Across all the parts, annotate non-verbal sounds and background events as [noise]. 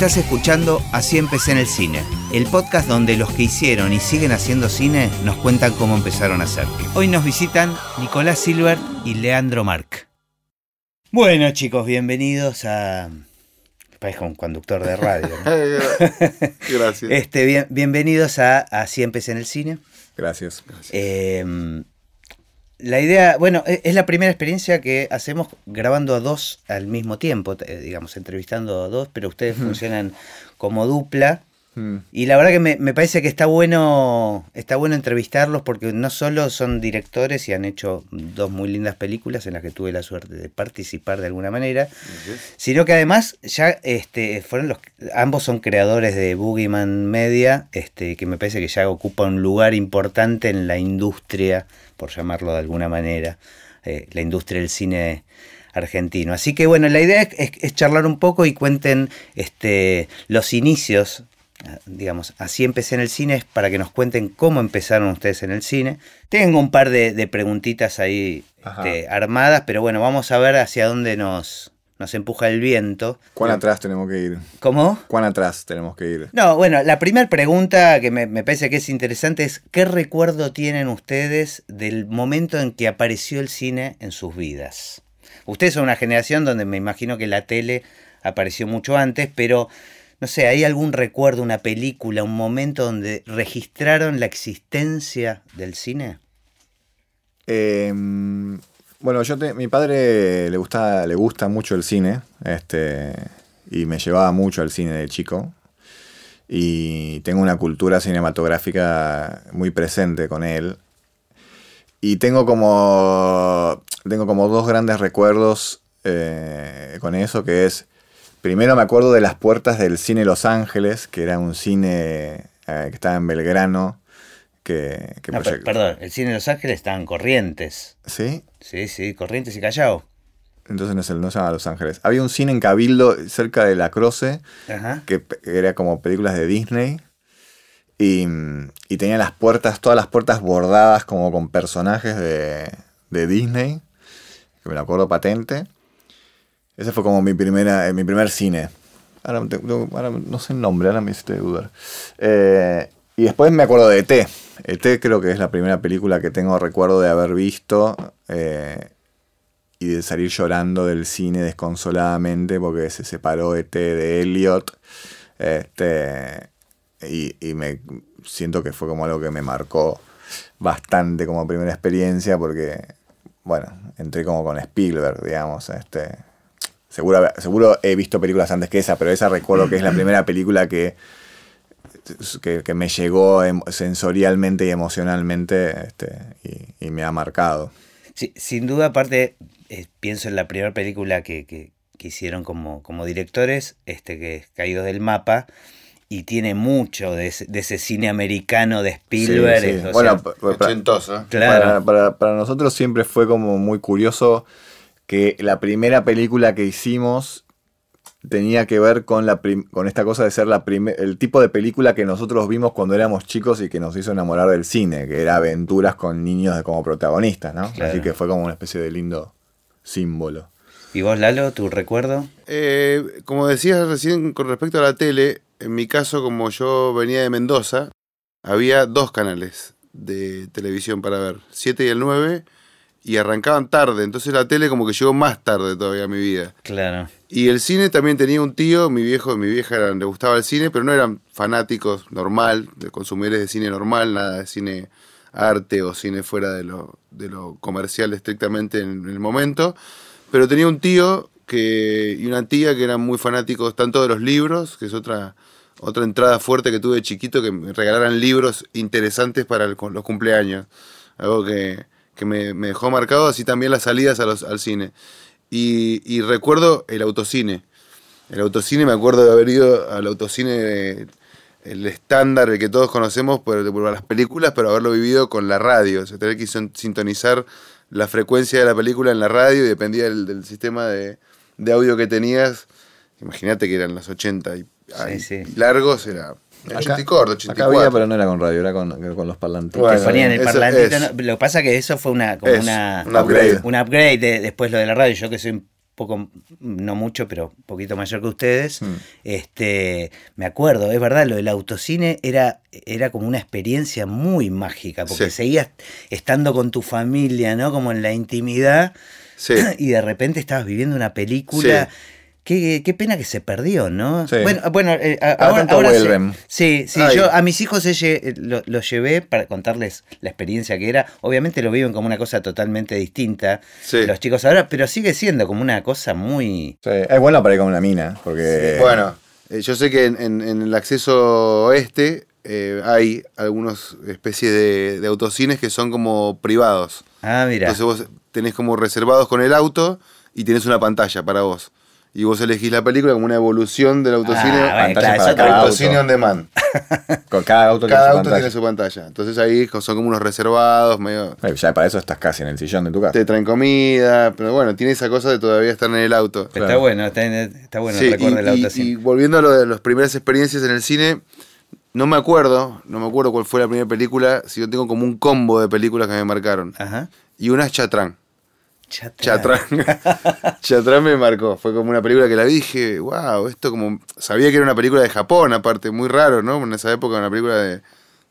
Estás escuchando Así empecé en el cine, el podcast donde los que hicieron y siguen haciendo cine nos cuentan cómo empezaron a hacer. Hoy nos visitan Nicolás Silbert y Leandro Marc. Bueno chicos, bienvenidos a... Parezco un conductor de radio. ¿no? [laughs] Gracias. Este, bien- bienvenidos a Así empecé en el cine. Gracias. Eh, la idea, bueno, e- es la primera experiencia que hacemos grabando a dos al mismo tiempo, eh, digamos, entrevistando a dos, pero ustedes funcionan como dupla. Mm. Y la verdad que me, me parece que está bueno, está bueno entrevistarlos porque no solo son directores y han hecho dos muy lindas películas en las que tuve la suerte de participar de alguna manera, sino que además ya este, fueron los ambos son creadores de Boogeyman Media, este, que me parece que ya ocupa un lugar importante en la industria, por llamarlo de alguna manera, eh, la industria del cine argentino. Así que bueno, la idea es, es- charlar un poco y cuenten este, los inicios, digamos, así empecé en el cine, es para que nos cuenten cómo empezaron ustedes en el cine. Tengo un par de, de preguntitas ahí este, armadas, pero bueno, vamos a ver hacia dónde nos, nos empuja el viento. ¿Cuán atrás tenemos que ir? ¿Cómo? ¿Cuán atrás tenemos que ir? No, bueno, la primera pregunta que me, me parece que es interesante es ¿qué recuerdo tienen ustedes del momento en que apareció el cine en sus vidas? Ustedes son una generación donde me imagino que la tele apareció mucho antes, pero no sé, ¿hay algún recuerdo, una película, un momento donde registraron la existencia del cine? Eh, bueno, yo mi padre le gusta, le gusta mucho el cine, este, y me llevaba mucho al cine de chico. Y tengo una cultura cinematográfica muy presente con él. Y tengo como. Tengo como dos grandes recuerdos eh, con eso, que es. Primero me acuerdo de las puertas del cine Los Ángeles, que era un cine eh, que estaba en Belgrano. Que, que No, per- perdón, el cine Los Ángeles está en Corrientes. ¿Sí? Sí, sí, Corrientes y Callao. Entonces no, es el- no se llama Los Ángeles. Había un cine en Cabildo cerca de La Croce Ajá. que era como películas de Disney. Y, y tenía las puertas, todas las puertas bordadas como con personajes de, de Disney. Que me lo acuerdo patente. Ese fue como mi, primera, eh, mi primer cine. Ahora, no sé el nombre, ahora me hiciste dudar. Eh, y después me acuerdo de E.T. E.T. creo que es la primera película que tengo recuerdo de haber visto. eh, y de salir llorando del cine desconsoladamente porque se separó ET de Elliot. Este, y, y me siento que fue como algo que me marcó bastante como primera experiencia porque, bueno, entré como con Spielberg, digamos. Este, seguro, seguro he visto películas antes que esa, pero esa recuerdo que es la primera película que, que, que me llegó em- sensorialmente y emocionalmente este, y, y me ha marcado. Sí, sin duda, aparte, eh, pienso en la primera película que, que- que hicieron como, como directores, este que es Caídos del Mapa, y tiene mucho de ese, de ese cine americano de Spielberg. Sí, sí. es, o Bueno, sea, pa- pa- para, claro. para, para- para nosotros siempre fue como muy curioso que la primera película que hicimos tenía que ver con, la prim- con esta cosa de ser la el tipo de película que nosotros vimos cuando éramos chicos y que nos hizo enamorar del cine, que era aventuras con niños como protagonistas, ¿no? Claro. Así que fue como una especie de lindo símbolo. ¿Y vos, Lalo, tu recuerdo? Eh, como decías recién con respecto a la tele, en mi caso, como yo venía de Mendoza, había dos canales de televisión para ver, 7 y el 9, y arrancaban tarde, entonces la tele como que llegó más tarde todavía a mi vida. Claro. Y el cine también tenía un tío, mi viejo y mi vieja eran- le gustaba el cine, pero no eran fanáticos normal, de consumidores de cine normal, nada de cine arte o cine fuera de lo, de lo comercial estrictamente en, el momento. Pero tenía un tío que, y una tía que eran muy fanáticos tanto de los libros, que es otra, otra entrada fuerte que tuve de chiquito, que me regalaran libros interesantes para el- los cumpleaños. Algo que, que me, me dejó marcado, así también las salidas a los- al cine. Y, y recuerdo el autocine. El autocine, me acuerdo de haber ido al autocine, el estándar, el que todos conocemos por, por las películas, pero haberlo vivido con la radio. O sea, tener que sin- sintonizar la frecuencia de la película en la radio y dependía del, del sistema de, de audio que tenías. Imagínate que eran los 80 y, ay, sí. y largos, era 80 y corto, 84. acá había, pero no era con radio, era con, con los parlantes. Bueno, Te ponían el parlantito. es. ¿no? Lo que pasa es que eso fue una, como Es una, un upgrade. un upgrade de- después lo de la radio. Yo que soy un poco, no mucho, pero un poquito mayor que ustedes, Mm. este, me acuerdo, es verdad, lo del autocine era, era como una experiencia muy mágica, porque Sí. seguías estando con tu familia, ¿no? Como en la intimidad, Sí. [clears throat] y de repente estabas viviendo una película. Sí. Qué, qué pena que se perdió, ¿no? Sí. Bueno, bueno eh, a- Cada ahora, tanto ahora se- vuelven. sí, sí, Ay. yo a mis hijos lo- los llevé para contarles la experiencia que era. Obviamente lo viven como una cosa totalmente distinta Sí. los chicos ahora, pero sigue siendo como una cosa muy... Sí, es bueno para ir con una mina, porque... Bueno, eh, yo sé que en, en- en el acceso oeste eh, hay algunas especies de, de autocines que son como privados. Ah, mira. Entonces vos tenés como reservados con el auto y tenés una pantalla para vos. Y vos elegís la película como una evolución del autocine. Ah, bueno, pantalla claro, para cada autocine on demand. [laughs] Con cada auto tiene Cada su auto tiene su pantalla. Entonces ahí son como unos reservados, medio... Ya para eso estás casi en el sillón de tu casa. Te traen comida, pero bueno, tiene esa cosa de todavía estar en el auto. Está claro. bueno, está, está bueno Sí, el recuerdo y, del autocine. y volviendo a lo de las primeras experiencias en el cine, no me acuerdo, no me acuerdo cuál fue la primera película, si yo tengo como un combo de películas que me marcaron. Ajá. Y una es Chatrán. Chatrán. Chatrán. [laughs] Chatrán me marcó. Fue como una película que la vi y dije, wow, esto como. Sabía que era una película de Japón, aparte, muy raro, ¿no? En esa época, una película de,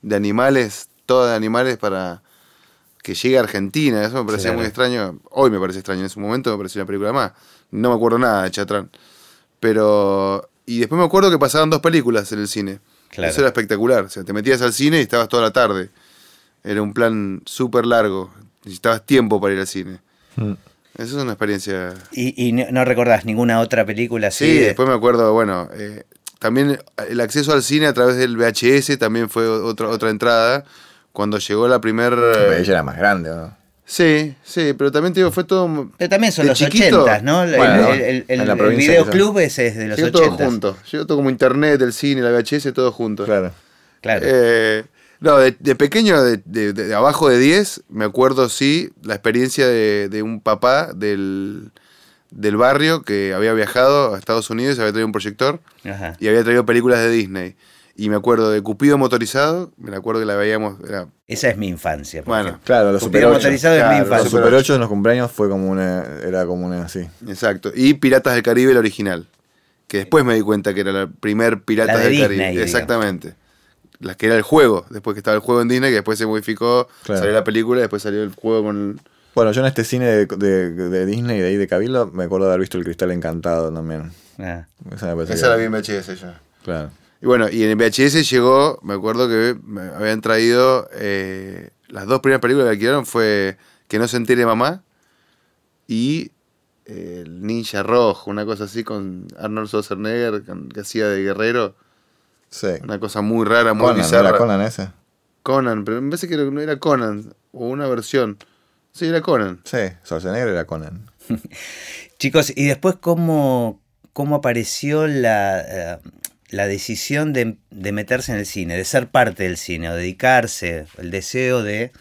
de animales, toda de animales para que llegue a Argentina. Eso me parecía Claro. muy extraño. Hoy me parece extraño, en su momento me pareció una película más. No me acuerdo nada de Chatrán. Pero. Y después me acuerdo que pasaban dos películas en el cine. Claro. Eso era espectacular. O sea, te metías al cine y estabas toda la tarde. Era un plan súper largo. Necesitabas tiempo para ir al cine. Mm. Esa es una experiencia. ¿Y, y no, no recordás ninguna otra película así? Sí, de- después me acuerdo, bueno, eh, también el acceso al cine a través del VHS también fue otra, otra entrada. Cuando llegó la primer... Pero eh, ella era más grande, ¿no? sí, sí, pero también te digo, fue todo... Pero también son de los chiquito, 80, ¿no? El, Bueno, el, el- en el- la el provincia videoclub ese es de los Llegó todo 80. junto. Llegó todo como internet, el cine, la VHS, todo junto. Claro. Claro. Eh, no, de, de pequeño, de, de- de abajo de 10, me acuerdo, sí, la experiencia de, de un papá del, del barrio que había viajado a Estados Unidos, había traído un proyector Ajá. y había traído películas de Disney. Y me acuerdo de Cupido motorizado, me acuerdo que la veíamos, era, Esa es mi infancia. Bueno, ejemplo. Claro, los Cupido Super 8. motorizado es mi infancia. Los Super 8 en los cumpleaños fue como una. Era como una así. exacto. Y Piratas del Caribe, el original. Que después me di cuenta que era la primer Piratas La de del Disney, Caribe. digamos. Exactamente. La que era el juego, después que estaba el juego en Disney, que después se modificó, Claro. salió la película y después salió el juego con... Bueno, yo en este cine de, de- de Disney, de ahí de Cabildo, me acuerdo de haber visto El Cristal Encantado también. Ah. Esa me Esa que- la vi en VHS ya. Claro. Y bueno, y en el VHS llegó, me acuerdo que me habían traído, eh, las dos primeras películas que alquilaron fue Que no se entere mamá y eh, El Ninja Rojo, una cosa así con Arnold Schwarzenegger, con- que hacía de guerrero. Sí. Una cosa muy rara, muy Conan, ¿no bizarra. era Conan ese? Conan, pero me parece que no era Conan, o una versión. Sí, era Conan. Sí, Schwarzenegger era Conan. [laughs] Chicos, ¿y después cómo, cómo apareció la, eh, la decisión de, de meterse en el cine, de ser parte del cine, o dedicarse, el deseo de...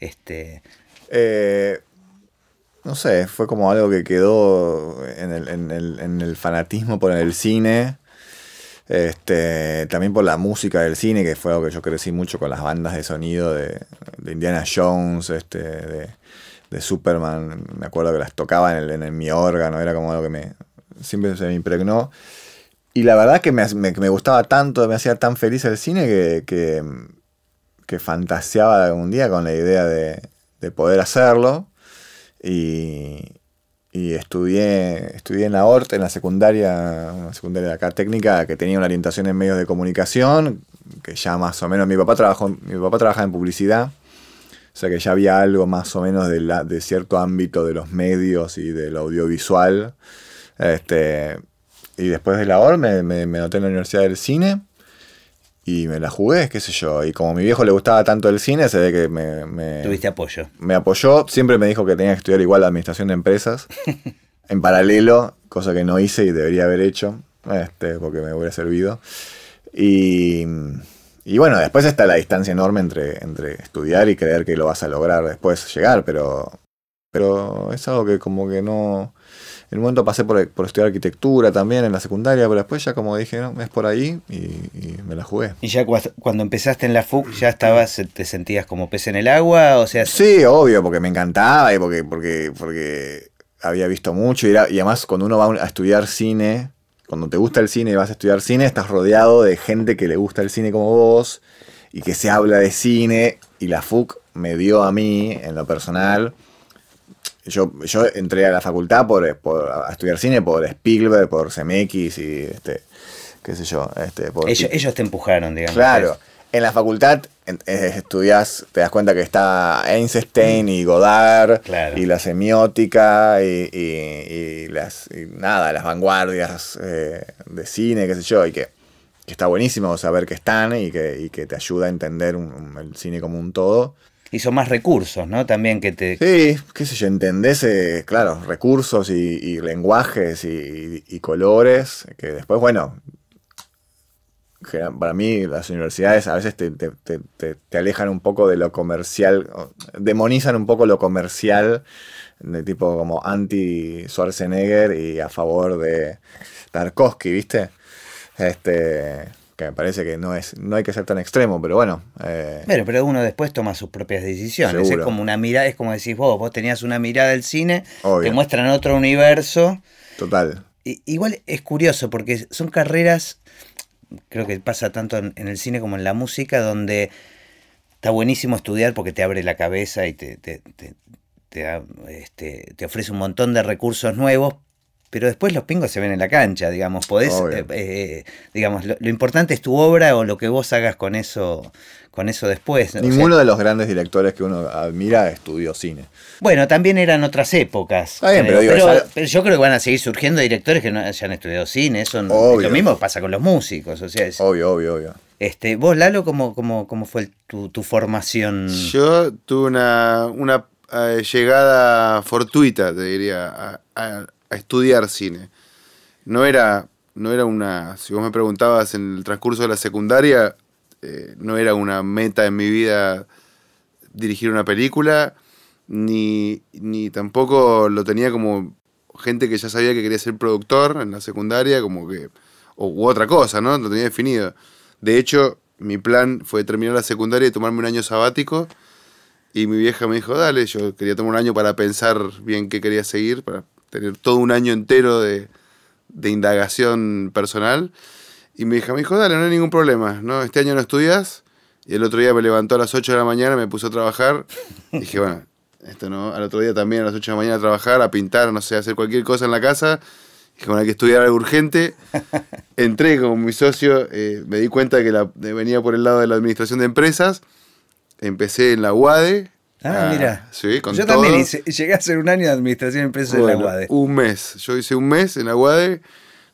este Eh, no sé, fue como algo que quedó en el, en el- en el fanatismo por el cine. Este, también por la música del cine, que fue algo que yo crecí mucho con las bandas de sonido de, Indiana Jones, este, de, Superman. Me acuerdo que las tocaba en, mi órgano, era como algo que me siempre se me impregnó. Y la verdad que me, gustaba tanto, me hacía tan feliz el cine que, que, que fantaseaba algún día con la idea de, de poder hacerlo. Y, y estudié, estudié en la ORT, en la secundaria, una secundaria de acá técnica, que tenía una orientación en medios de comunicación, que ya más o menos, mi papá trabajó, mi papá trabajaba en publicidad, o sea que ya había algo más o menos de, la, de cierto ámbito de los medios y del audiovisual. Este, y después de la OR me, me, me anoté en la Universidad del Cine y me la jugué, qué sé yo. Y como a mi viejo le gustaba tanto el cine, se ve que me, me, tuviste apoyo. me apoyó. Siempre me dijo que tenía que estudiar igual la administración de empresas [laughs] en paralelo, cosa que no hice y debería haber hecho, este, porque me hubiera servido. Y, y bueno, después está la distancia enorme entre, entre estudiar y creer que lo vas a lograr después llegar, pero, pero es algo que como que no... En un momento pasé por, por estudiar arquitectura también en la secundaria, pero después ya como dije, no, es por ahí y, y me la jugué. ¿Y ya cua- cuando empezaste en la FUC ya estabas, te sentías como pez en el agua? O sea, Sí, obvio, porque me encantaba y porque, porque, porque había visto mucho y, era- y además cuando uno va a estudiar cine, cuando te gusta el cine y vas a estudiar cine, estás rodeado de gente que le gusta el cine como vos y que se habla de cine y la FUC me dio a mí, en lo personal, yo, yo entré a la facultad por, por- a estudiar cine por Spielberg, por CMX y este, qué sé yo, este, por Ellos, ellos te empujaron, digamos. Claro. En la facultad en- eh, estudias, te das cuenta que está Einstein y Godard Claro. y la semiótica y, y- y las y nada, las vanguardias eh, de cine, qué sé yo, y que, que está buenísimo saber que están y que, y que te ayuda a entender un- un- el cine como un todo. Y son más recursos, ¿no? También que te... Sí, qué sé yo, entendés, eh, claro, recursos y, lenguajes y, colores, que después, bueno, para mí las universidades a veces te, te- te- te- alejan un poco de lo comercial, demonizan un poco lo comercial, de tipo como anti-Schwarzenegger y a favor de Tarkovsky, ¿viste? Este, que me parece que no, es, no hay que ser tan extremo, pero bueno. eh, Bueno, pero uno después toma sus propias decisiones. Seguro. Es como una mirada, es como decís vos, vos tenías una mirada del cine, Obvio. te muestran otro universo. total. I- igual es curioso porque son carreras, creo que pasa tanto en, en el cine como en la música, donde está buenísimo estudiar porque te abre la cabeza y te, te, te- te este, te ofrece un montón de recursos nuevos, pero después los pingos se ven en la cancha, digamos, podés, eh, eh, digamos, lo, lo importante es tu obra o lo que vos hagas con eso, con eso después. ¿no? O sea, Ninguno de los grandes directores que uno admira estudió cine. bueno, también eran otras épocas. Está bien, creo, pero digo, ya- pero yo creo que van a seguir surgiendo directores que no hayan estudiado cine. Eso no- lo mismo pasa con los músicos. O sea, es- Obvio, obvio, obvio. este, vos, Lalo, ¿cómo, cómo, cómo fue tu, tu formación? Yo tuve una, una eh, llegada fortuita, te diría, a, a- a estudiar cine. No era, no era una, si vos me preguntabas en el transcurso de la secundaria, eh, no era una meta en mi vida dirigir una película, ni, ni tampoco lo tenía como gente que ya sabía que quería ser productor en la secundaria, como que, o, u otra cosa, ¿no? Lo tenía definido. De hecho, mi plan fue terminar la secundaria y tomarme un año sabático. Y mi vieja me dijo, dale, yo quería tomar un año para pensar bien qué quería seguir, para tener todo un año entero de, de indagación personal. Y mi hija me dijo, dale, no hay ningún problema, ¿no? Este año no estudias. Y el otro día me levantó a las 8 de la mañana, me puso a trabajar. Y [laughs] dije, bueno, esto no. Al otro día también a las 8 de la mañana a trabajar, a pintar, no sé, a hacer cualquier cosa en la casa. Dije, bueno, hay que estudiar algo urgente. [laughs] Entré con mi socio, eh, me di cuenta que la, venía por el lado de la administración de empresas. Empecé en la UADE. Ah, mira. Sí, con Yo todo. también hice- llegué a hacer un año de administración de empresas en la Bueno, UADE. Un mes. Yo hice un mes en la UADE.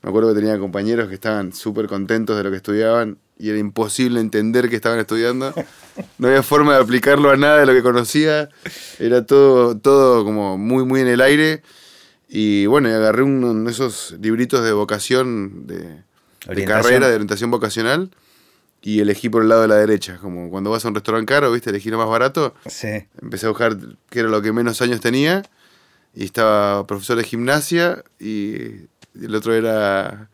Me acuerdo que tenía compañeros que estaban súper contentos de lo que estudiaban y era imposible entender que estaban estudiando. No había forma de aplicarlo a nada de lo que conocía. Era todo, todo como muy, muy en el aire. Y bueno, agarré uno de esos libritos de vocación, de, carrera, de orientación vocacional. Y elegí por el lado de la derecha. Como cuando vas a un restaurante caro, ¿viste? Elegí lo más barato. Sí. Empecé a buscar qué era lo que menos años tenía. Y estaba profesor de gimnasia y el otro era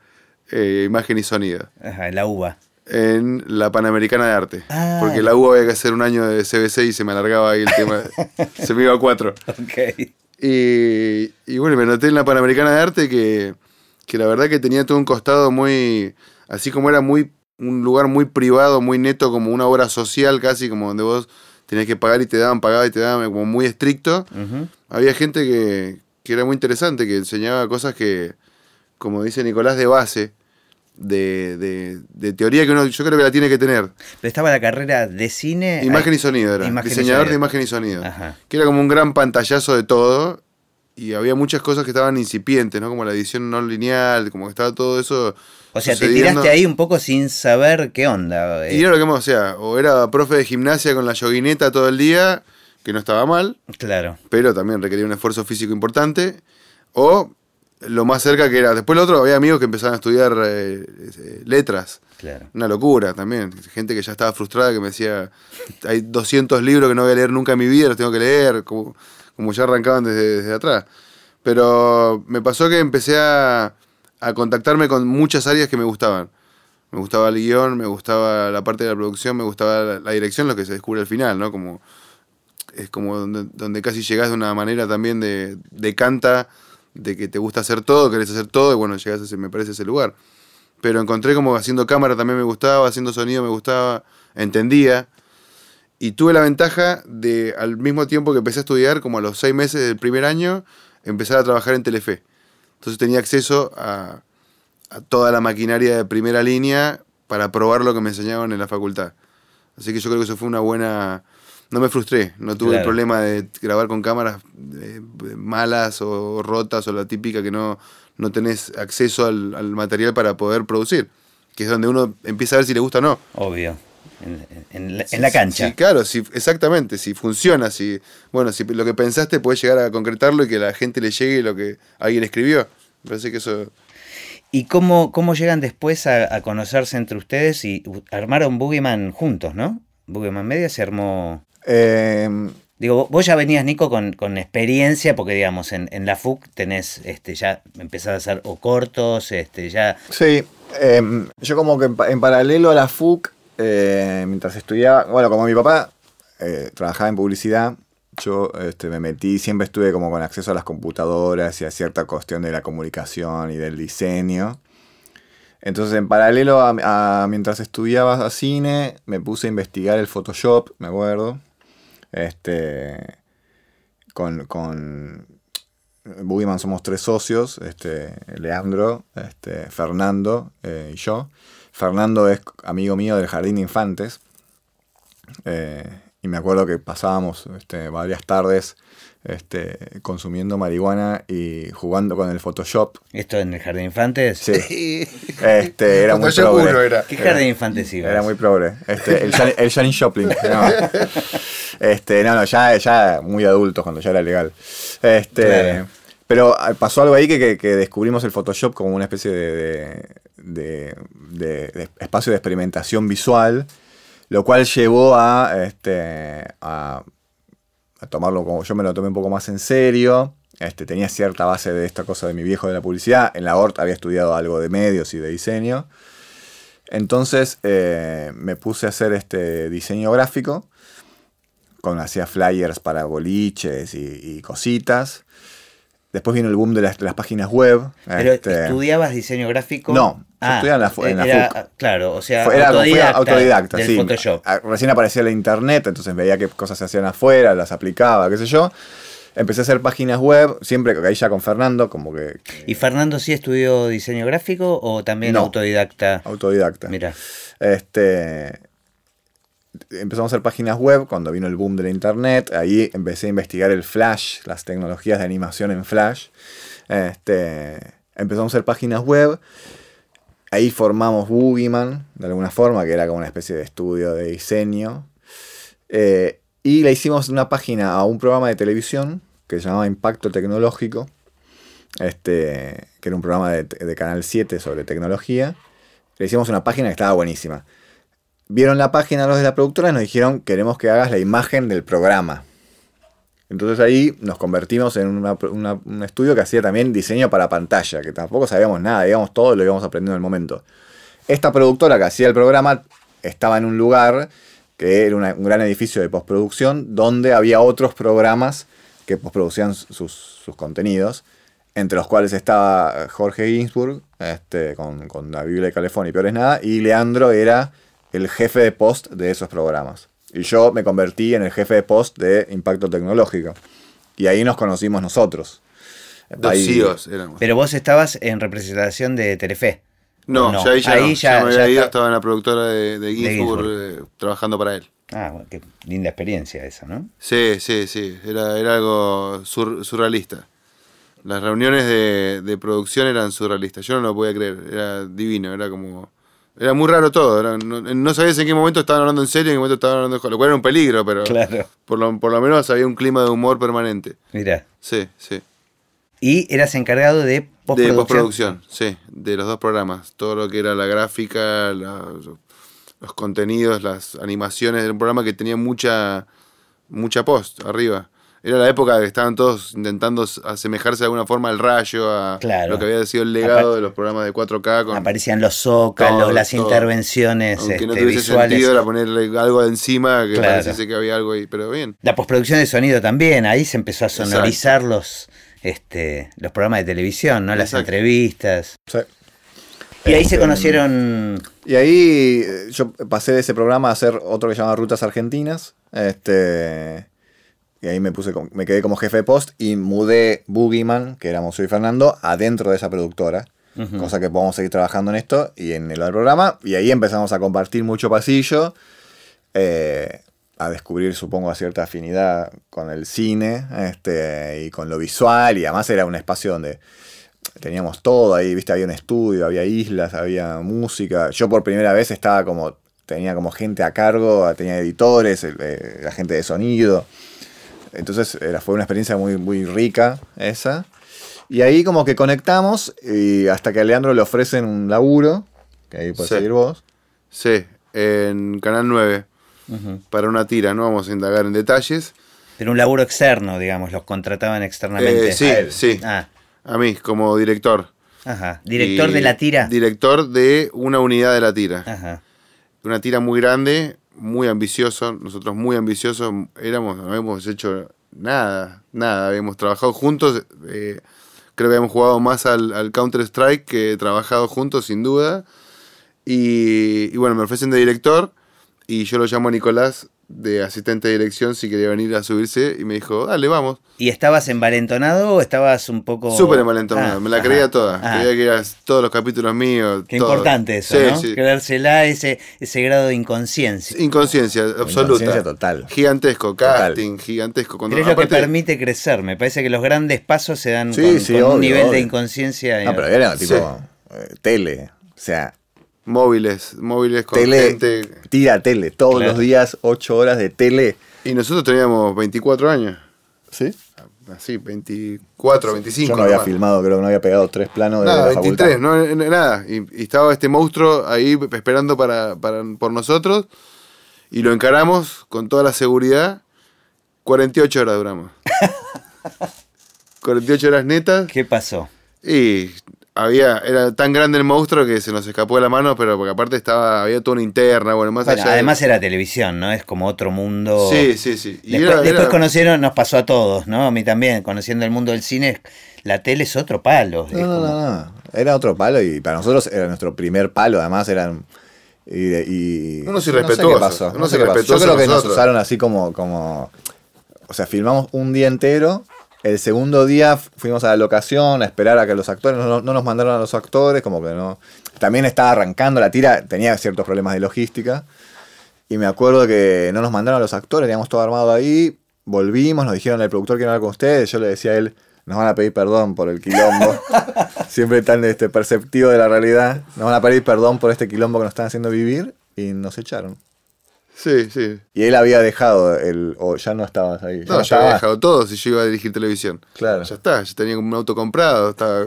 eh, imagen y sonido. Ajá, la uva. En la Panamericana de Arte. Ah. Porque la U había que hacer un año de CBC y se me alargaba ahí el tema. [laughs] se me iba a cuatro. Ok. Y, y bueno, me noté en la Panamericana de Arte que, que la verdad que tenía todo un costado muy, así como era muy un lugar muy privado, muy neto, como una obra social casi, como donde vos tenías que pagar y te daban, pagaba y te daban, como muy estricto. Había gente que, que era muy interesante, que enseñaba cosas que, como dice Nicolás, de base, de, de, de teoría que uno, yo creo que la tiene que tener. Pero estaba la carrera de cine. Imagen y sonido era. Imagen y Diseñador sonido. de imagen y sonido. Ajá. Que era como un gran pantallazo de todo. Y había muchas cosas que estaban incipientes, ¿no? Como la edición no lineal, como que estaba todo eso. O sea, te tiraste ahí un poco sin saber qué onda. Y eh, era lo que más, o sea, o era profe de gimnasia con la yoguineta todo el día, que no estaba mal, Claro. pero también requería un esfuerzo físico importante. O lo más cerca que era. Después lo otro, había amigos que empezaban a estudiar eh, eh, letras. Claro. Una locura también. Gente que ya estaba frustrada, que me decía, hay 200 libros que no voy a leer nunca en mi vida, los tengo que leer, como, como ya arrancaban desde, desde atrás. Pero me pasó que empecé a, a contactarme con muchas áreas que me gustaban. Me gustaba el guion, me gustaba la parte de la producción, me gustaba la, dirección, lo que se descubre al final, ¿no? Como es como donde, donde casi llegás de una manera también de, de canta, de que te gusta hacer todo, querés hacer todo, y bueno, llegás a ese, me parece, ese lugar. Pero encontré como haciendo cámara también me gustaba, haciendo sonido me gustaba, entendía. Y tuve la ventaja de, al mismo tiempo que empecé a estudiar, como a los seis meses del primer año, empezar a trabajar en Telefe. Entonces tenía acceso a, a toda la maquinaria de primera línea para probar lo que me enseñaban en la facultad. Así que yo creo que eso fue una buena... No me frustré, no tuve el problema de grabar con cámaras eh, malas o rotas o la típica que no, no tenés acceso al, al material para poder producir, que es donde uno empieza a ver si le gusta o no. Obvio. En, en la, en la cancha. Sí, claro, si, exactamente, si funciona, si bueno, si lo que pensaste puedes llegar a concretarlo y que la gente le llegue lo que alguien escribió. Me parece que eso ¿Y cómo, cómo llegan después a, a conocerse entre ustedes y armaron Boogeyman juntos, no? Boogeyman Media se armó... Eh, Digo, vo- vos ya venías, Nico, con, con experiencia, porque digamos, en, en la FUC tenés, este, ya empezás a hacer o cortos, este, ya... Sí, eh, yo como que en, en paralelo a la FUC, eh, mientras estudiaba, bueno, como mi papá eh, trabajaba en publicidad, yo este, me metí, siempre estuve como con acceso a las computadoras y a cierta cuestión de la comunicación y del diseño. Entonces, en paralelo a, a- mientras estudiaba cine, me puse a investigar el Photoshop, me acuerdo. Este, con, con somos tres socios, este, Leandro, este, Fernando eh, y yo. Fernando es amigo mío del Jardín de Infantes. eh, y me acuerdo que pasábamos este, varias tardes este, consumiendo marihuana y jugando con el Photoshop. Esto en el Jardín de Infantes. Sí. Este, era muy era. ¿Qué Jardín de Infantes ibas? Era muy progre. Este, el, Jan- el Janis Joplin. No. [laughs] Este, no, no, ya, ya muy adultos cuando ya era legal. Este, Claro. Pero ah, pasó algo ahí que, que- descubrimos el Photoshop como una especie de, de- de- espacio de experimentación visual, lo cual llevó a, este, a, tomarlo como yo me lo tomé un poco más en serio. Este, tenía cierta base de esta cosa de mi viejo de la publicidad. En la ORT había estudiado algo de medios y de diseño. Entonces eh, me puse a hacer este diseño gráfico. Con, hacía flyers para boliches y cositas. Después vino el boom de las, de las páginas web. ¿Pero este, estudiabas diseño gráfico? No, yo estudiaba en la en era- FUC. Claro, o sea, fue, era- autodidacta, autodidacta, del sí. Photoshop. A- Recién aparecía la internet, entonces veía qué cosas se hacían afuera, las aplicaba, qué sé yo. Empecé a hacer páginas web, siempre ahí ya con Fernando, como que ¿Y Fernando sí estudió diseño gráfico o también No. autodidacta? autodidacta. Mira, Este, empezamos a hacer páginas web cuando vino el boom de la internet. Ahí empecé a investigar el Flash, las tecnologías de animación en Flash. Este, empezamos a hacer páginas web. Ahí formamos Boogeyman, de alguna forma, que era como una especie de estudio de diseño. Eh, y le hicimos una página a un programa de televisión que se llamaba Impacto Tecnológico. Este, que era un programa de, de Canal 7 sobre tecnología. Le hicimos una página que estaba buenísima. Vieron la página los de la productora y nos dijeron, queremos que hagas la imagen del programa. Entonces ahí nos convertimos en un estudio que hacía también diseño para pantalla, que tampoco sabíamos nada, íbamos todo lo íbamos aprendiendo en el momento. Esta productora que hacía el programa estaba en un lugar que era un gran edificio de postproducción, donde había otros programas que postproducían sus, contenidos, entre los cuales estaba Jorge Ginsburg, este, con, con la Biblia de California y Peor es Nada, y Leandro era el jefe de post de esos programas. Y yo me convertí en el jefe de post de Impacto Tecnológico. Y ahí nos conocimos nosotros. Dos Ahí- CEOs éramos. pero vos estabas en representación de Telefe. No, No, ya ahí ya, ahí no. ya- Ya me ya había ido, está- estaba en la productora de, de Ginsburg, Ginsburg. eh, trabajando para él. Ah, bueno, qué linda experiencia esa, ¿no? Sí, sí, sí, era, era algo sur- surrealista. Las reuniones de, de producción eran surrealistas, yo no lo podía creer, era divino, era como... Era muy raro todo, era- no, no sabías en qué momento estaban hablando en serio y en qué momento estaban hablando de joda, lo cual era un peligro, pero Claro. por, lo, por lo menos había un clima de humor permanente. Mira. Sí, sí. Y eras encargado de De postproducción. postproducción, sí, de los dos programas. Todo lo que era la gráfica, la- los contenidos, las animaciones. Era un programa que tenía mucha, mucha post arriba. Era la época que estaban todos intentando asemejarse de alguna forma al rayo, a Claro. lo que había sido el legado de los programas de 4K. Con, Aparecían los zócalos, Todo, las todo. intervenciones aunque no este, tuviese visuales. sentido, era ponerle algo de encima que Claro. pareciese que había algo ahí, pero bien. La postproducción de sonido también, ahí se empezó a sonorizar los, este, los programas de televisión, ¿no? Las Exacto. entrevistas. Sí. Y ahí se Este, conocieron. Y ahí eh, yo pasé de ese programa a hacer otro que se llama Rutas Argentinas. Este, y ahí me puse me quedé como jefe de post y mudé Boogeyman, que éramos yo y Fernando, adentro de esa productora. Cosa que podemos seguir trabajando en esto y en el programa. Y ahí empezamos a compartir mucho pasillo. eh, a descubrir, supongo, cierta afinidad con el cine este, y con lo visual. Y además era un espacio donde teníamos todo ahí, viste, había un estudio, había islas, había música. Yo por primera vez estaba como, tenía como gente a cargo, tenía editores, el- eh, la gente de sonido. Entonces era, fue una experiencia muy, muy rica esa. Y ahí como que conectamos y hasta que a Leandro le ofrecen un laburo, que ahí puedes Sí. seguir vos. Sí, en Canal 9, Ujú. para una tira, no vamos a indagar en detalles. Pero un laburo externo, digamos, los contrataban externamente. Eh, sí, A él. sí. Ah, A mí, como director. ajá. Director Y- de la tira. Director de una unidad de la tira. Ajá. Una tira muy grande, muy ambicioso. Nosotros muy ambiciosos éramos, no habíamos hecho nada, nada. Habíamos trabajado juntos. eh, creo que habíamos jugado más al, al Counter-Strike que trabajado juntos, sin duda. Y, y bueno, me ofrecen de director y yo lo llamo a Nicolás de asistente de dirección si quería venir a subirse y me dijo, dale, vamos. ¿Y estabas envalentonado o estabas un poco.? Súper envalentonado, Ah, me la ajá. creía toda. Creía que eran todos los capítulos míos. Qué todo. importante eso, Sí, ¿no? sí. Creérsela ese, ese grado de inconsciencia. Inconsciencia absoluta. Inconsciencia total. Gigantesco, Total. casting, gigantesco. Cuando, Pero es lo que permite crecer. Me parece que los grandes pasos se dan Sí, con, sí, con un obvio, nivel de inconsciencia. No, pero era tipo eh, tele. O sea, Móviles, móviles con tele, gente. tira tele. Todos Claro. los días, 8 horas de tele. Y nosotros teníamos 24 años. ¿Sí? Así, 24, 25. Yo no había nomás. filmado, creo que no había pegado tres planos de Nada, la 23, facultad. no, nada. Y, y estaba este monstruo ahí esperando para, para- por nosotros. Y lo encaramos con toda la seguridad. 48 horas duramos. [laughs] 48 horas netas. ¿Qué pasó? Y había, era tan grande el monstruo que se nos escapó de la mano, pero porque aparte estaba, había toda una interna, bueno, más Bueno, allá. de- además era televisión, ¿no? Es como otro mundo. Sí, sí, sí. Y Después, era- después era- conocieron, nos pasó a todos, ¿no? A mí también, conociendo el mundo del cine, la tele es otro palo. No, no, como- no, no. Era otro palo y para nosotros era nuestro primer palo. Además eran. Y, y- Unos no sé qué pasó, no sé qué pasó. Yo creo que nos usaron así como, como. O sea, filmamos un día entero. El segundo día fuimos a la locación a esperar a que los actores. No, no nos mandaron a los actores, como que no. También estaba arrancando la tira, tenía ciertos problemas de logística. Y me acuerdo que no nos mandaron a los actores, teníamos todo armado ahí. Volvimos, nos dijeron el productor quiere hablar con ustedes. Yo le decía a él, nos van a pedir perdón por el quilombo. [laughs] Siempre tan este, perceptivo de la realidad. Nos van a pedir perdón por este quilombo que nos están haciendo vivir. Y nos echaron. Sí, sí. Y él había dejado el. O ya no estabas ahí. ya No, yo había estabas. dejado todo si yo iba a dirigir televisión. Claro. Ya está, yo tenía un auto comprado, estaba...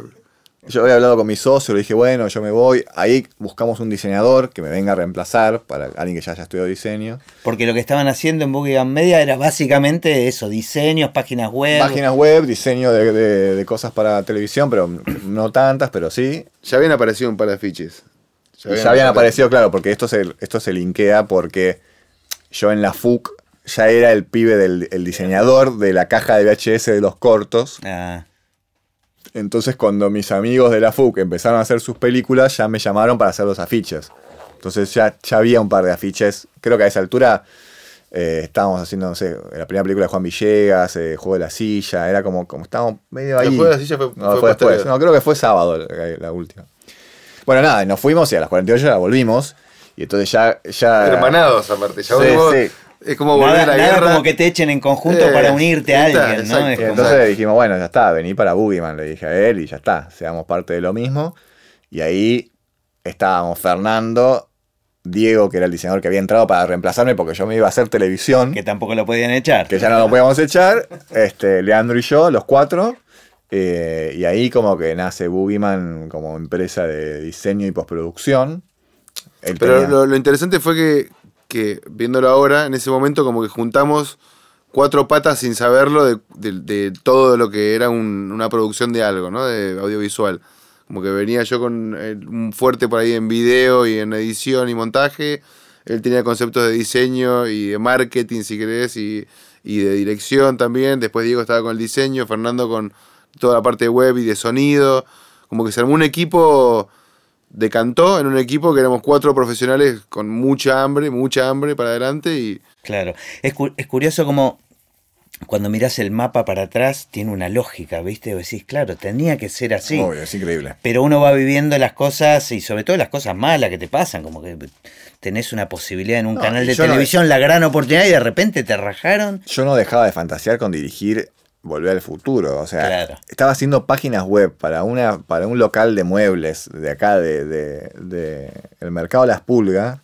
Yo había hablado con mi socio, le dije, bueno, yo me voy. Ahí buscamos un diseñador que me venga a reemplazar para alguien que ya haya estudiado diseño. Porque lo que estaban haciendo en Buckingham Media era básicamente eso, diseños, páginas web. Páginas web, diseño de, de- de cosas para televisión, pero no tantas, pero sí. Ya habían aparecido un par de afiches. Ya habían, aparecido, claro, porque esto se, esto se linkea porque yo en la FUC ya era el pibe del el diseñador de la caja de VHS de los cortos. Ah, Entonces cuando mis amigos de la FUC empezaron a hacer sus películas, ya me llamaron para hacer los afiches. Entonces ya, ya había un par de afiches. Creo que a esa altura eh, estábamos haciendo, no sé, la primera película de Juan Villegas, eh, Juego de la Silla, era como, como estábamos medio ahí. El Juego de la Silla fue- no, fue fue después. No, creo que fue sábado la, la última. Bueno, nada, nos fuimos y a las 48 ya volvimos. Y entonces ya... ya Hermanados aparte, ya Sí, volvimos- sí. Es como volver nada, a la nada guerra. como que te echen en conjunto Eh, para unirte a está, alguien, ¿no? Es como- entonces dijimos, bueno, ya está, vení para Boogeyman, le dije a él, y ya está, seamos parte de lo mismo. Y ahí estábamos Fernando, Diego, que era el diseñador que había entrado para reemplazarme porque yo me iba a hacer televisión, que tampoco lo podían echar. que ya no lo podíamos echar, este, Leandro y yo, los cuatro. eh, y ahí como que nace Boogeyman como empresa de diseño y postproducción. Él Pero lo, lo interesante fue que, que, viéndolo ahora, en ese momento como que juntamos cuatro patas sin saberlo de, de- de todo lo que era un- una producción de algo, ¿no? De audiovisual. Como que venía yo con eh, un fuerte por ahí en video y en edición y montaje. Él tenía conceptos de diseño y de marketing, si querés, y, y de dirección también. Después Diego estaba con el diseño, Fernando con toda la parte web y de sonido. Como que se armó un equipo, decantó en un equipo que éramos cuatro profesionales con mucha hambre, mucha hambre para adelante y Claro. Es, cu- es curioso como cuando mirás el mapa para atrás tiene una lógica, ¿viste? Vos decís, claro, tenía que ser así. Obvio, es increíble. Pero uno va viviendo las cosas y sobre todo las cosas malas que te pasan, como que tenés una posibilidad en un No, canal de no- televisión, la gran oportunidad y de repente te rajaron. Yo no dejaba de fantasear con dirigir Volver al Futuro. O sea, Claro. estaba haciendo páginas web para, una, para un local de muebles de acá, de, de- de el mercado Las Pulgas.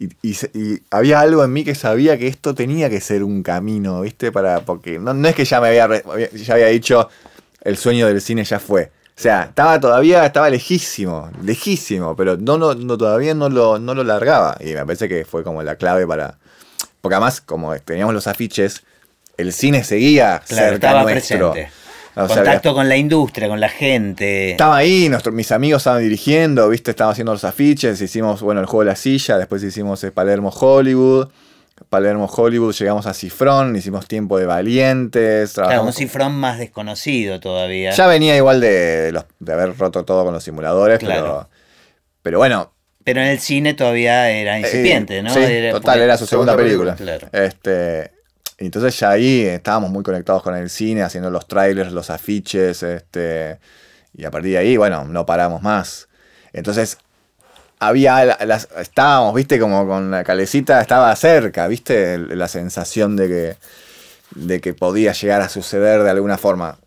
Y, y y había algo en mí que sabía que esto tenía que ser un camino, ¿viste? Para, porque no, no es que ya me había, ya había dicho el sueño del cine ya fue. O sea, estaba todavía, estaba lejísimo, lejísimo, pero no, no, no- todavía no lo, no lo largaba. Y me parece que fue como la clave para. Porque además, como teníamos los afiches, el cine seguía Claro, cerca nuestro. presente. O sea, Contacto con la industria, con la gente. estaba ahí, nuestro- mis amigos estaban dirigiendo, viste, estaban haciendo los afiches, hicimos, bueno, el juego de la silla, después hicimos eh, Palermo Hollywood, Palermo Hollywood, llegamos a Cifrón, hicimos Tiempo de Valientes, Claro, un cifrón más desconocido todavía. ya venía igual de, de los- de haber roto todo con los simuladores, Claro. pero, pero bueno. Pero en el cine todavía era incipiente, eh, ¿no? Sí, Era- total, era su segunda, segunda película. película, Este, entonces ya ahí estábamos muy conectados con el cine, haciendo los trailers, los afiches, este, y a partir de ahí, bueno, no paramos más. Entonces, había estábamos, viste, como con la calecita estaba cerca, viste, la sensación de que, de que podía llegar a suceder de alguna forma.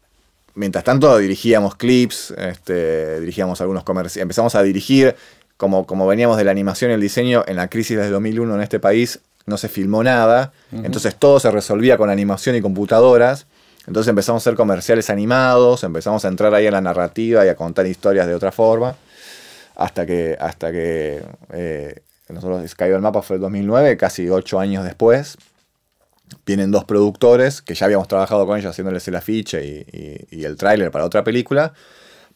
Mientras tanto dirigíamos clips, este, dirigíamos algunos comerciales, empezamos a dirigir, como, como veníamos de la animación y el diseño, en la crisis del 2001 en este país no se filmó nada, entonces todo se resolvía con animación y computadoras, entonces empezamos a hacer comerciales animados, empezamos a entrar ahí en la narrativa y a contar historias de otra forma, hasta que, hasta que eh, nosotros cayó el mapa fue el 2009, casi ocho años después, vienen dos productores que ya habíamos trabajado con ellos haciéndoles el afiche y, y- y el tráiler para otra película,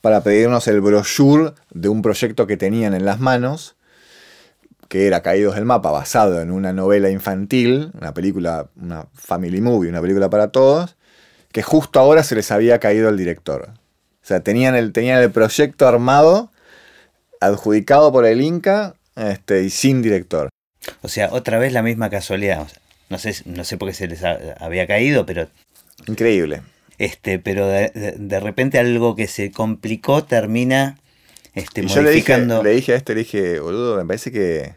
para pedirnos el brochure de un proyecto que tenían en las manos, que era Caídos del Mapa, basado en una novela infantil, una película, una family movie, una película para todos, que justo ahora se les había caído el director. O sea, tenían el, tenían el proyecto armado, adjudicado por el Inca, este, y sin director. O sea, otra vez la misma casualidad. O sea, no sé, no sé por qué se les ha- había caído, pero Increíble. este, pero de, de- de repente algo que se complicó termina este, Y yo le dije, modificando. le dije a este, le dije, boludo, me parece que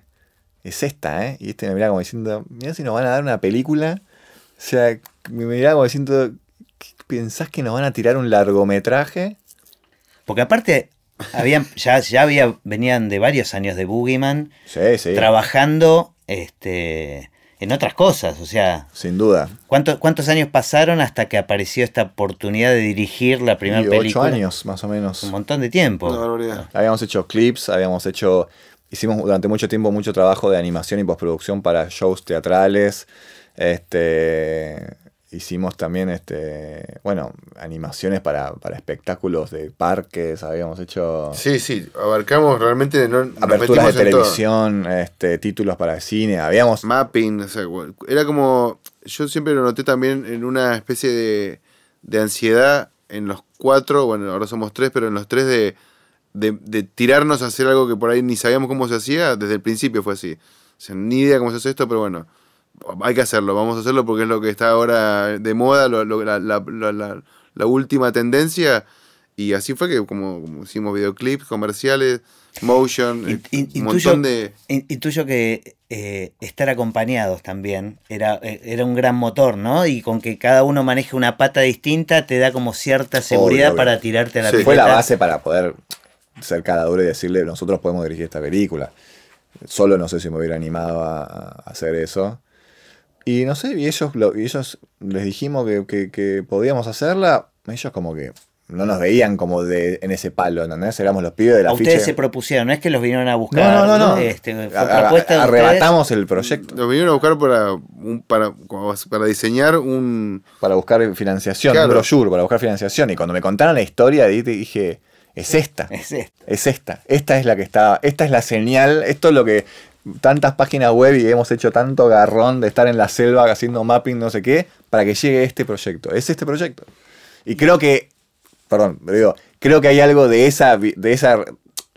es esta, ¿eh? Y este me miraba como diciendo, mira si nos van a dar una película. O sea, me miraba como diciendo, ¿qué ¿pensás que nos van a tirar un largometraje? Porque aparte, habían, ya, ya había, venían de varios años de Boogeyman Sí, sí, trabajando este, en otras cosas. O sea, sin duda. ¿cuántos, ¿cuántos años pasaron hasta que apareció esta oportunidad de dirigir la primera Y ocho película? años, más o menos. Un montón de tiempo. Una barbaridad. Habíamos hecho clips, habíamos hecho, hicimos durante mucho tiempo mucho trabajo de animación y postproducción para shows teatrales. Este, hicimos también, este, bueno, animaciones para, para espectáculos de parques, habíamos hecho Sí, sí, abarcamos realmente. No, aperturas de televisión, este, títulos para cine, habíamos... Mapping, o sea, era como. Yo siempre lo noté también en una especie de, de ansiedad en los cuatro, bueno, ahora somos tres, pero en los tres de, de, de tirarnos a hacer algo que por ahí ni sabíamos cómo se hacía, desde el principio fue así. O sea, ni idea cómo se hace esto, pero bueno, hay que hacerlo, vamos a hacerlo porque es lo que está ahora de moda, lo- lo- la, la- la- la- la última tendencia. Y así fue que como, como hicimos videoclips, comerciales, motion, eh, In- un intuyo, montón de... in- intuyo que eh, estar acompañados también era, eh, era un gran motor, ¿no? Y con que cada uno maneje una pata distinta te da como cierta seguridad obvio. para tirarte a la Sí. Fue la base para poder ser cada duro y decirle, nosotros podemos dirigir esta película. Solo no sé si me hubiera animado a, a hacer eso. Y no sé, y ellos, lo- y ellos les dijimos que, que- que podíamos hacerla. Ellos como que no nos veían como de en ese palo, ¿entendés? Éramos los pibes de la A ustedes ficha. se propusieron, no es que los vinieron a buscar. No, no, no, no. Este, fue A- a- propuesta de ustedes. arrebatamos el proyecto Nos vinieron a buscar para, un- para, para diseñar un... para buscar financiación, Claro. un brochure, para buscar financiación. Y cuando me contaron la historia, di- dije, es esta. Es esto. Es esta. Esta es la que está. Esta es la señal. Esto es lo que tantas páginas web y hemos hecho tanto garrón de estar en la selva haciendo mapping, no sé qué, para que llegue este proyecto. Es este proyecto. Y creo que. Perdón, pero digo, creo que hay algo de esa, de esa,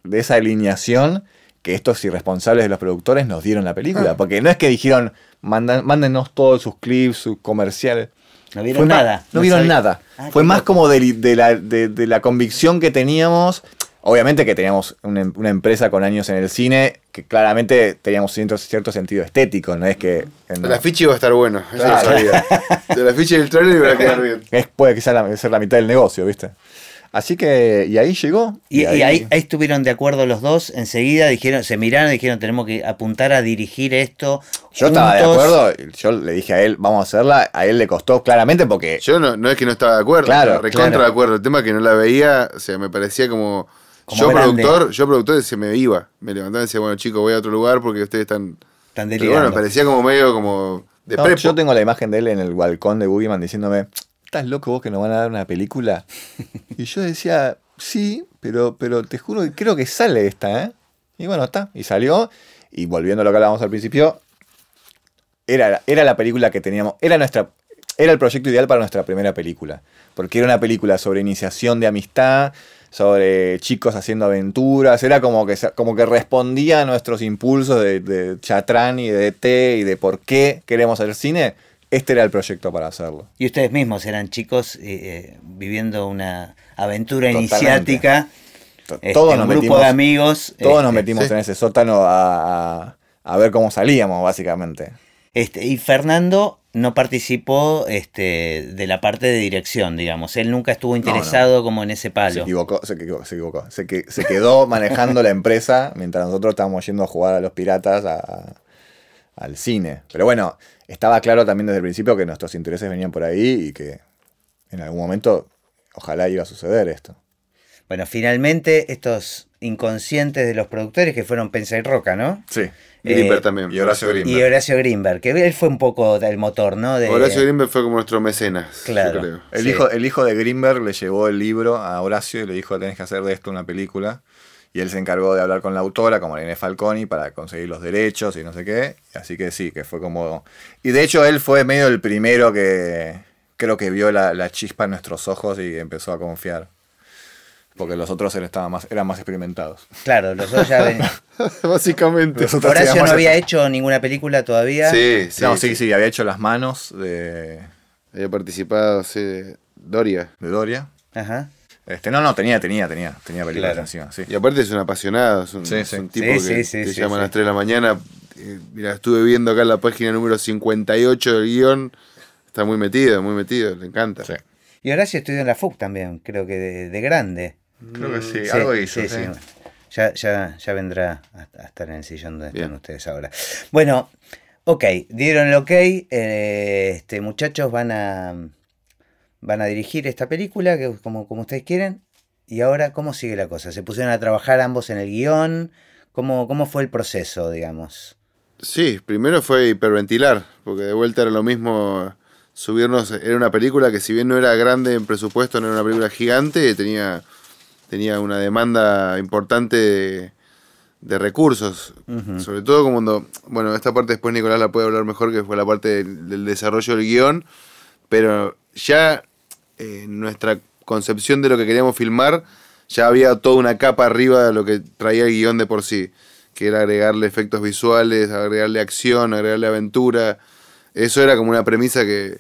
de esa alineación que estos irresponsables de los productores nos dieron la película. Porque no es que dijeron, "Mandan- mándenos todos sus clips, sus comerciales. No vieron nada. No, vieron sabía- nada. Ah, Fue más loco. como de, de la, de- de la convicción que teníamos. Obviamente que teníamos una, em- una empresa con años en el cine que claramente teníamos cierto, cierto sentido estético, no es que... en- El afiche iba a estar bueno, eso Claro. lo sabía. [laughs] El afiche del trailer iba a quedar bien. es, puede que sea la, ser la mitad del negocio, ¿viste? Así que, y ahí llegó. Y, y ahí, ahí estuvieron de acuerdo los dos, enseguida dijeron, se miraron y dijeron, tenemos que apuntar a dirigir esto. Yo estaba de juntos". acuerdo, yo le dije a él, vamos a hacerla, a él le costó claramente porque... Yo no, no es que no estaba de acuerdo, Claro, recontra claro. de acuerdo. El tema es que no la veía, o sea, me parecía como. Como yo grande. productor, yo productor se me iba. Me levantaba y decía, bueno chicos, voy a otro lugar porque ustedes están. Están Pero delirando. bueno, me parecía como medio como de No, yo tengo la imagen de él en el balcón de Boogeyman diciéndome, ¿estás loco vos que nos van a dar una película? [laughs] y yo decía, sí, pero, pero te juro que creo que sale esta, ¿eh? Y bueno, está, y salió. Y volviendo a lo que hablábamos al principio, era, era la película que teníamos, era nuestra, era el proyecto ideal para nuestra primera película. Porque era una película sobre iniciación de amistad, sobre chicos haciendo aventuras, era como que, como que respondía a nuestros impulsos de, de Chatrán y de ET y de por qué queremos hacer cine. Este era el proyecto para hacerlo. Y ustedes mismos eran chicos eh, eh, viviendo una aventura Totalmente. iniciática. Este, Todos un nos grupo metimos, de amigos. todos nos este, metimos sí. en ese sótano a, a- a ver cómo salíamos, básicamente. Este, y Fernando no participó este, de la parte de dirección, digamos. Él nunca estuvo interesado como en ese Se palo. equivocó, se equivocó, se equivocó. Se, que- se quedó [laughs] manejando la empresa mientras nosotros estábamos yendo a jugar a los piratas a- al cine. Pero bueno, estaba claro también desde el principio que nuestros intereses venían por ahí y que en algún momento ojalá iba a suceder esto. Bueno, finalmente estos inconscientes de los productores que fueron Pensa y Roca, ¿no? Sí. Grimberg Eh, también. y Horacio Grimberg. Y Horacio Grimberg, que él fue un poco del motor, ¿no? De, Horacio Grimberg fue como nuestro mecenas, Claro. yo creo. El, Sí. hijo, el hijo de Greenberg le llevó el libro a Horacio y le dijo, tenés que hacer de esto una película. Y él se encargó de hablar con la autora, como Irene Falconi, para conseguir los derechos y no sé qué. Así que sí, que fue como... Y de hecho él fue medio el primero que creo que vio la, la chispa en nuestros ojos y empezó a confiar. Porque los otros eran, estaban más, eran más experimentados. Claro, los dos ya ven- [laughs] Básicamente. Los otros Horacio no más había hecho ninguna película todavía. Sí, sí. no, sí, sí, había hecho las manos de, Había participado, sí, de Doria. de Doria. Ajá. Este, no, no, tenía, tenía, tenía, tenía películas Claro. encima, sí. Y aparte es un apasionado, es un, Sí, es sí. un tipo Sí, que, sí, sí, sí, llama sí. a las 3 de la mañana. Eh, mira, estuve viendo acá en la página número 58 del guion. Está muy metido, muy metido, le encanta. Sí. Y Horacio estudió en la FUC también, creo que de, de grande. Creo que sí, Sí, algo hizo. sí. Ya, ya, ya vendrá a, estar en el sillón donde están ustedes ahora. Bueno, ok, dieron el ok. eh, este, muchachos van a van a dirigir esta película, que como, como ustedes quieren. Y ahora, ¿cómo sigue la cosa? ¿Se pusieron a trabajar ambos en el guion? ¿Cómo, cómo fue el proceso, digamos? Sí, primero fue hiperventilar, porque de vuelta era lo mismo subirnos. Era una película que, si bien no era grande en presupuesto, no era una película gigante, tenía, tenía una demanda importante de, de recursos. Sobre todo como cuando. Bueno, esta parte después Nicolás la puede hablar mejor, que fue la parte del, del desarrollo del guion, pero ya eh, nuestra concepción de lo que queríamos filmar, ya había toda una capa arriba de lo que traía el guion de por sí, que era agregarle efectos visuales, agregarle acción, agregarle aventura. Eso era como una premisa que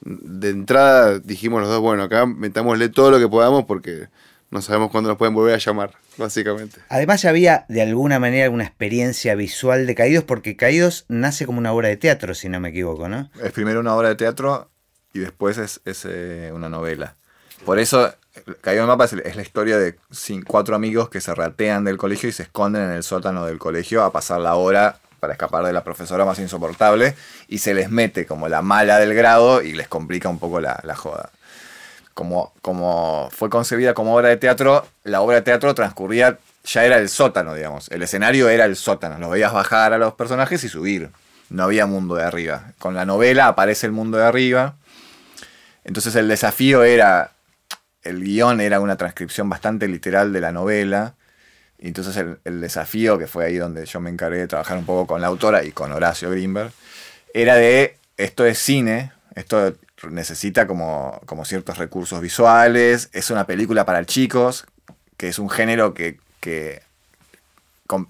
de entrada dijimos los dos, bueno, acá metámosle todo lo que podamos porque no sabemos cuándo nos pueden volver a llamar, básicamente. Además ya había de alguna manera alguna experiencia visual de Caídos, porque Caídos nace como una obra de teatro, si no me equivoco, ¿no? Es primero una obra de teatro y después es, es, eh, una novela. Por eso, Caído en Mapa es, es la historia de cuatro amigos que se ratean del colegio y se esconden en el sótano del colegio a pasar la hora para escapar de la profesora más insoportable y se les mete como la mala del grado y les complica un poco la, la joda. Como, como fue concebida como obra de teatro, la obra de teatro transcurría, ya era el sótano, digamos. El escenario era el sótano. Lo veías bajar a los personajes y subir. No había mundo de arriba. Con la novela aparece el mundo de arriba. Entonces el desafío era, el guion era una transcripción bastante literal de la novela. Y entonces el, el desafío, que fue ahí donde yo me encargué de trabajar un poco con la autora y con Horacio Greenberg, era de, esto es cine, esto necesita como, como ciertos recursos visuales, es una película para chicos, que es un género que, que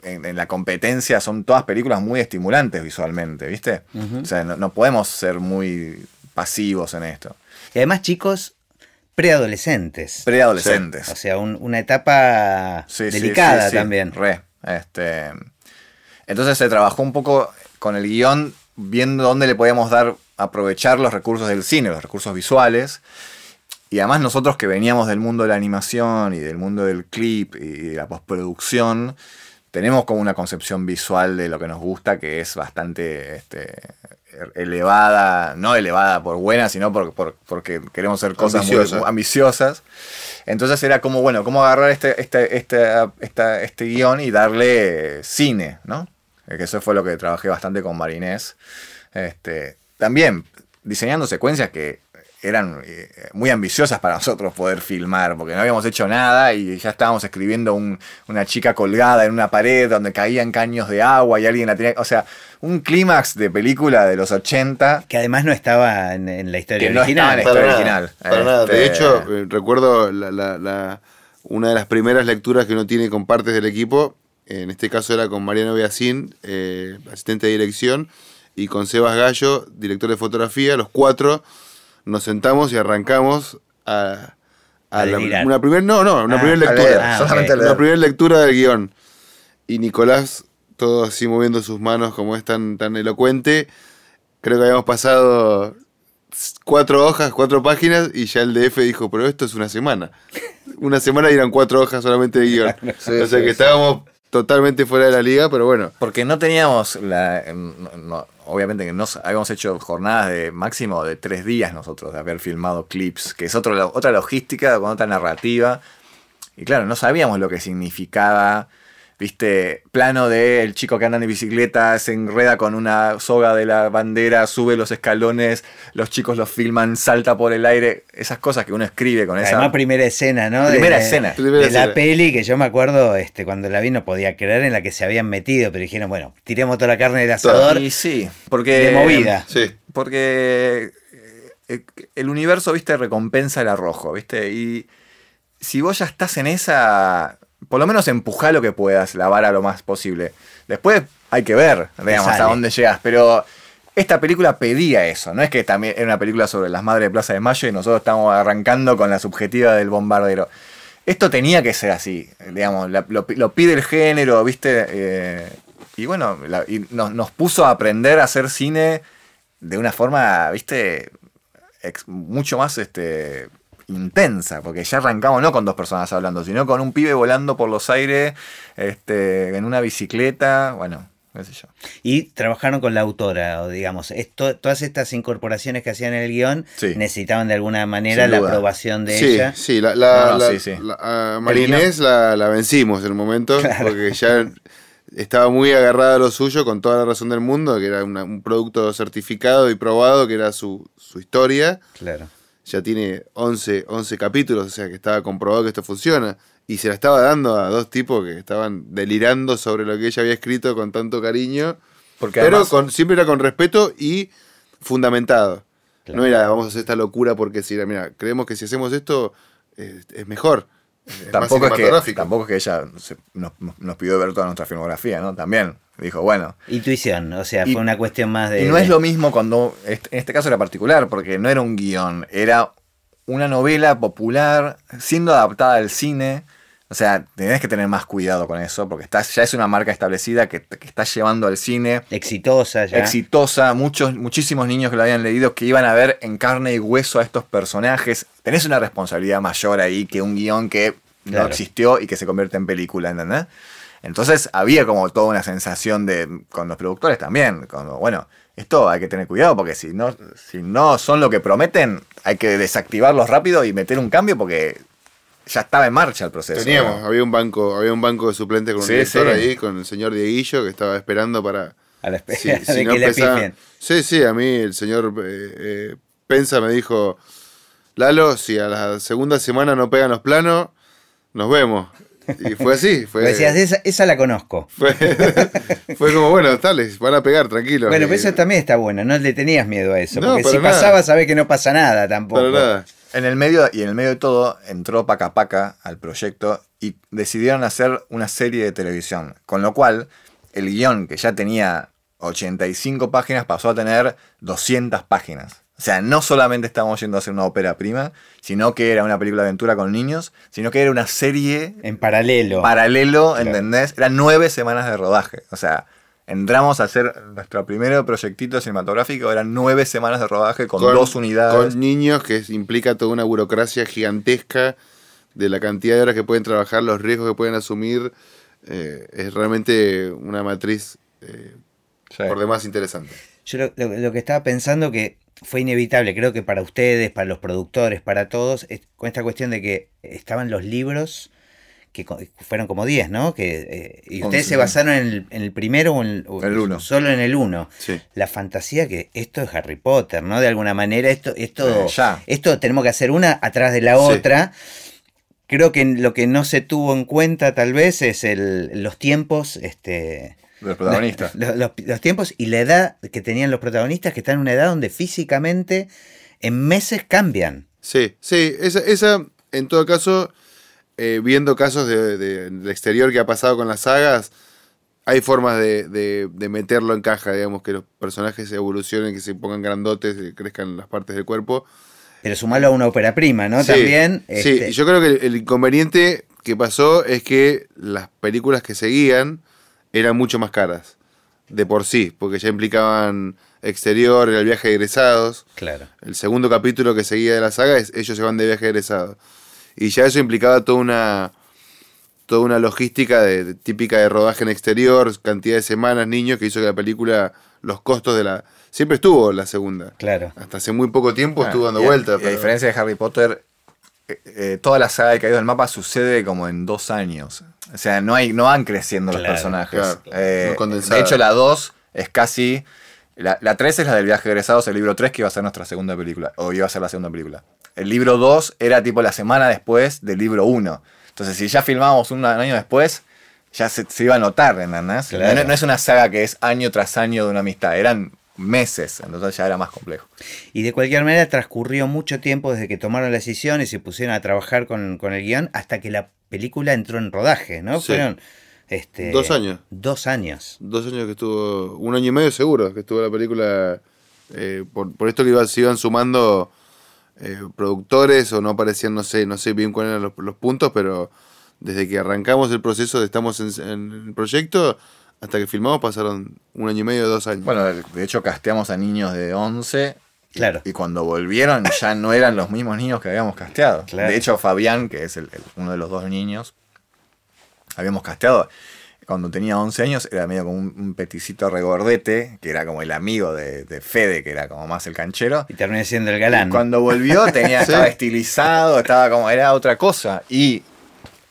en, en la competencia son todas películas muy estimulantes visualmente, ¿viste? O sea, no, no podemos ser muy pasivos en esto. Y además, chicos preadolescentes. Preadolescentes. O sea, un- una etapa Sí, delicada sí, sí, también. Re. Este, entonces se trabajó un poco con el guion, viendo dónde le podíamos dar, aprovechar los recursos del cine, los recursos visuales. Y además nosotros que veníamos del mundo de la animación y del mundo del clip y de la postproducción, tenemos como una concepción visual de lo que nos gusta que es bastante este, elevada, no elevada por buena, sino por, por- porque queremos hacer cosas muy- Ambiciosa. muy ambiciosas. Entonces era como, bueno, cómo agarrar este, este, este, este guion y darle cine, ¿no? Que eso fue lo que trabajé bastante con Marinés. Este, también diseñando secuencias que eran eh, muy ambiciosas para nosotros poder filmar, porque no habíamos hecho nada y ya estábamos escribiendo un- una chica colgada en una pared donde caían caños de agua y alguien la tenía... O sea, un clímax de película de los 80 Que además no estaba en, en la historia Que no original. estaba en la Para historia nada, original. para nada. De Este- hecho, eh, recuerdo la, la- la- una de las primeras lecturas que uno tiene con partes del equipo. En este caso era con Mariano Beacín, eh, asistente de dirección, y con Sebas Gallo, director de fotografía. Los cuatro nos sentamos y arrancamos a, A la- una primera no, no, una Ah, primera lectura. Ah. Una primera lectura del guion. Y Nicolás, todo así moviendo sus manos como es tan, tan elocuente. Creo que habíamos pasado cuatro hojas, cuatro páginas y ya el DF dijo, pero esto es una semana. Una semana y eran cuatro hojas solamente de guion. [laughs] Sí, o sea sí, que sí. estábamos totalmente fuera de la liga, pero bueno. Porque no teníamos la. no- obviamente que no s- habíamos hecho jornadas de máximo de tres días nosotros de haber filmado clips, que es otra logística con otra narrativa. Y claro, no sabíamos lo que significaba. Viste, plano de el chico que anda en bicicleta, se enreda con una soga de la bandera, sube los escalones, los chicos los filman, salta por el aire, esas cosas que uno escribe con esa. Además, primera escena, ¿no? Primera de, escena. Primera de la escena. peli que yo me acuerdo, este, cuando la vi no podía creer en la que se habían metido, pero dijeron, bueno, tiremos toda la carne del asador Y sí, porque. de movida. Sí. Porque eh, el universo, viste, recompensa el arrojo, viste. Y si vos ya estás en esa, por lo menos empujá lo que puedas, la vara lo más posible. Después hay que ver, digamos, hasta dónde llegas. Pero esta película pedía eso, no es que también era una película sobre las madres de Plaza de Mayo y nosotros estamos arrancando con la subjetiva del bombardero. Esto tenía que ser así, digamos, la- lo, lo pide el género, viste. Eh, y bueno, la- y nos, nos puso a aprender a hacer cine de una forma, viste, mucho más este, intensa, porque ya arrancamos no con dos personas hablando, sino con un pibe volando por los aires, este, en una bicicleta, bueno, qué sé yo. Y trabajaron con la autora, o digamos, esto, todas estas incorporaciones que hacían en el guion Sí. necesitaban de alguna manera la aprobación de Sí, ella. sí, la, la, No, la- sí, sí. la- a Marinés la, la vencimos en un momento, porque ya estaba muy agarrada a lo suyo con toda la razón del mundo, que era una- un producto certificado y probado, que era su, su historia. Claro. Ya tiene 11, 11 capítulos, o sea que estaba comprobado que esto funciona. Y se la estaba dando a dos tipos que estaban delirando sobre lo que ella había escrito con tanto cariño. Porque pero además- con, siempre era con respeto y fundamentado. Claro. No era vamos a hacer esta locura porque si mira, creemos que si hacemos esto eh, es mejor. Es más tampoco es, que, tampoco es que ella se- nos, nos pidió ver toda nuestra filmografía, ¿no? También dijo, bueno, Intuición, o sea, Y- fue una cuestión más de... Y no es lo mismo cuando, en este caso era particular, porque no era un guion, era una novela popular siendo adaptada al cine. O sea, tenés que tener más cuidado con eso, porque estás, ya es una marca establecida que, que estás llevando al cine, exitosa ya. exitosa, muchos, muchísimos niños que lo habían leído que iban a ver en carne y hueso a estos personajes. Tenés una responsabilidad mayor ahí que un guion que Claro. no existió y que se convierte en película, ¿entendés? Entonces había como toda una sensación de, con los productores también, como, bueno, esto hay que tener cuidado porque si no, si no son lo que prometen, hay que desactivarlos rápido y meter un cambio porque ya estaba en marcha el proceso. Teníamos, ¿no? había un banco, había un banco de suplentes con un Sí, director sí. ahí, con el señor Dieguillo, que estaba esperando para. A la espera [laughs] si- de si no que le empezaba- pifien. Sí, sí, a mí el señor eh, eh, Pensa me dijo, Lalo, si a la segunda semana no pegan los planos, nos vemos. Y fue así, fue, Vos decías, esa, esa la conozco. [laughs] fue, fue como, bueno, dale, van a pegar, tranquilo. Bueno, pero eso también está bueno, no le tenías miedo a eso. No, porque para si nada. pasaba, sabés que no pasa nada tampoco. Para nada. En el medio, y en el medio de todo, entró Paca Paca al proyecto y decidieron hacer una serie de televisión. Con lo cual, el guion que ya tenía 85 páginas pasó a tener 200 páginas. O sea, no solamente estábamos yendo a hacer una ópera prima, sino que era una película de aventura con niños, sino que era una serie En paralelo. paralelo, Claro. ¿entendés? Eran nueve semanas de rodaje. O sea, entramos a hacer nuestro primer proyectito cinematográfico, eran nueve semanas de rodaje con, dos unidades. Con niños, que implica toda una burocracia gigantesca de la cantidad de horas que pueden trabajar, los riesgos que pueden asumir. eh, es realmente una matriz eh, Sí. por demás interesante. Yo lo, lo- lo que estaba pensando que fue inevitable, creo que para ustedes, para los productores, para todos, con esta cuestión de que estaban los libros, que fueron como 10, ¿no? Que, eh, y ustedes se basaron en el, en el primero o en el, o El uno. Solo en el uno. Sí. La fantasía que esto es Harry Potter, ¿no? De alguna manera, esto, esto, Eh, ya. esto tenemos que hacer una atrás de la Sí. otra. Creo que lo que no se tuvo en cuenta tal vez es el, los tiempos, este, los protagonistas. [laughs] los, los- los tiempos y la edad que tenían los protagonistas, que están en una edad donde físicamente en meses cambian. Sí, sí, esa, esa en todo caso, eh, viendo casos de, de- del exterior que ha pasado con las sagas, hay formas de, de- de meterlo en caja, digamos, que los personajes evolucionen, que se pongan grandotes, que crezcan las partes del cuerpo. Pero sumarlo a una ópera prima, ¿no? Sí, También. Sí, este, y yo creo que el, el inconveniente que pasó es que las películas que seguían eran mucho más caras, de por sí, porque ya implicaban exterior, el viaje de egresados. Claro. El segundo capítulo que seguía de la saga es ellos se van de viaje de egresado. Y ya eso implicaba toda una toda una logística de, de- típica de rodaje en exterior, cantidad de semanas, niños, que hizo que la película, los costos de la... Siempre estuvo la segunda. Claro. Hasta hace muy poco tiempo estuvo dando Ah, Y a- vueltas. a pero- diferencia de Harry Potter, eh, toda la saga de Caído del Mapa sucede como en dos años. O sea, no, hay, no van creciendo los personajes. claro. Eh, de hecho, la 2 es casi. La, la 3 es la del viaje de egresados, el libro 3 que iba a ser nuestra segunda película, o iba a ser la segunda película. El libro 2 era tipo la semana después del libro 1. Entonces, si ya filmábamos un año después, ya se, se iba a notar, ¿entendés? Claro. No, no es una saga que es año tras año de una amistad, eran meses, entonces ya era más complejo. Y de cualquier manera transcurrió mucho tiempo desde que tomaron la decisión y se pusieron a trabajar con, con el guion hasta que la película entró en rodaje, ¿no? Sí. Fueron este, Dos años. Dos años. Dos años que estuvo, un año y medio seguro que estuvo la película, eh, por, por esto que iba- se iban sumando eh, productores o no aparecían, no sé, no sé bien cuáles eran los, los puntos, pero desde que arrancamos el proceso de estamos en, en el proyecto hasta que filmamos pasaron un año y medio, dos años. Bueno, de hecho casteamos a niños de 11 Claro. y cuando volvieron ya no eran los mismos niños que habíamos casteado. Claro. De hecho, Fabián, que es el- el- uno de los dos niños, habíamos casteado. Cuando tenía 11 años era medio como un, un peticito regordete, que era como el amigo de, de Fede, que era como más el canchero. Y terminé siendo el galán. Y cuando volvió tenía, [laughs] Sí. estaba estilizado, estaba como, era otra cosa. Y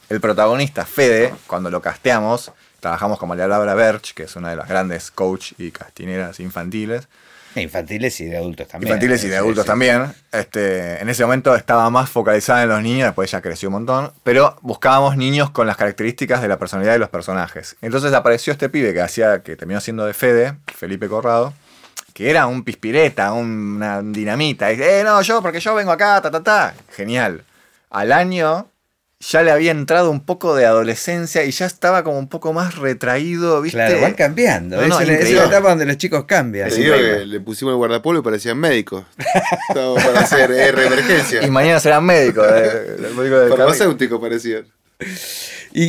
el protagonista, Fede, cuando lo casteamos, trabajamos con María Laura Berch, que es una de las grandes coach y castineras infantiles. Infantiles y de adultos también. Infantiles y de Sí, adultos sí. también. Este, en ese momento estaba más focalizada en los niños, después ya creció un montón. Pero buscábamos niños con las características de la personalidad de los personajes. Entonces apareció este pibe que hacía, que terminó siendo de Fede, Felipe Corrado, que era un pispireta, una dinamita. Y, eh, no, yo, porque yo vengo acá, ta, ta, ta. Genial. Al año ya le había entrado un poco de adolescencia y ya estaba como un poco más retraído, ¿viste? Claro, van cambiando. No, no, es, la- es increíble. la etapa donde los chicos cambian. Te es digo increíble. que le pusimos el guardapolvo y parecían médicos. [laughs] Estaba para hacer R emergencia. Y mañana serán médicos. eh. Farmacéuticos parecían. Y,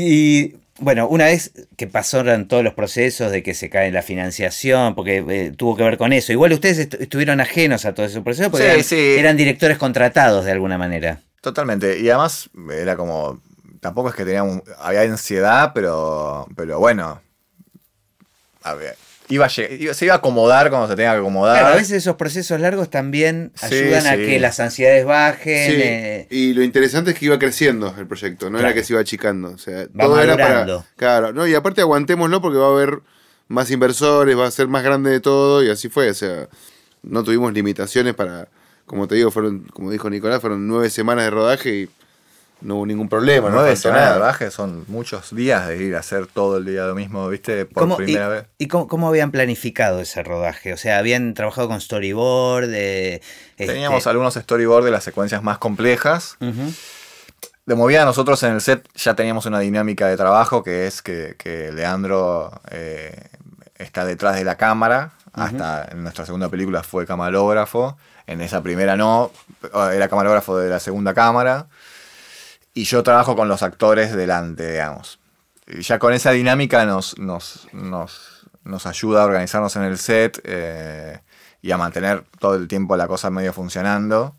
y, bueno, una vez que pasaron todos los procesos de que se cae la financiación, porque eh, tuvo que ver con eso, igual ustedes est- estuvieron ajenos a todo ese proceso porque Sí, eran, sí. eran directores contratados de alguna manera. Totalmente. Y además era como. tampoco es que teníamos, había ansiedad, pero, pero bueno, a ver, iba a lleg- iba- se iba a acomodar cuando se tenga que acomodar. Claro, a veces esos procesos largos también Sí, ayudan a que las ansiedades bajen. Sí, eh, y lo interesante es que iba creciendo el proyecto, no Claro. era que se iba achicando. O sea, Va todo era para. Claro, no, y aparte aguantémoslo porque va a haber más inversores, va a ser más grande de todo, y así fue. O sea, no tuvimos limitaciones para. Como te digo, fueron, como dijo Nicolás, fueron nueve semanas de rodaje y no hubo ningún problema. no Nueve faltó semanas de rodaje son muchos días de ir a hacer todo el día lo mismo, ¿viste? Por ¿cómo- primera y, vez. y cómo, cómo habían planificado ese rodaje? O sea, habían trabajado con storyboard. eh, Teníamos este, algunos storyboards de las secuencias más complejas. De movida nosotros en el set ya teníamos una dinámica de trabajo que es que, que Leandro eh, está detrás de la cámara. Hasta en nuestra segunda película fue camarógrafo. En esa primera no, era camarógrafo de la segunda cámara. Y yo trabajo con los actores delante, digamos. Y ya con esa dinámica nos, nos, nos, nos ayuda a organizarnos en el set eh, y a mantener todo el tiempo la cosa medio funcionando.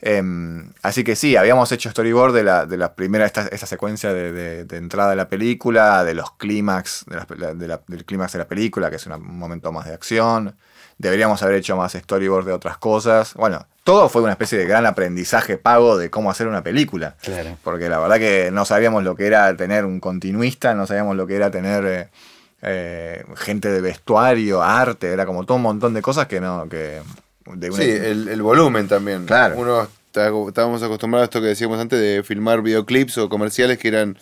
Em, así que sí, habíamos hecho storyboard de la, de la primera, esta, esta secuencia de, de- de entrada de la película, de los clímax, del clímax de la película, que es un momento más de acción. Deberíamos haber hecho más storyboard de otras cosas. Bueno, todo fue una especie de gran aprendizaje pago de cómo hacer una película. Claro. Porque la verdad que no sabíamos lo que era tener un continuista, no sabíamos lo que era tener eh, eh, gente de vestuario, arte, era como todo un montón de cosas que no, que de una- Sí, el, el volumen también. Claro. Uno está- estábamos acostumbrados a esto que decíamos antes de filmar videoclips o comerciales que eran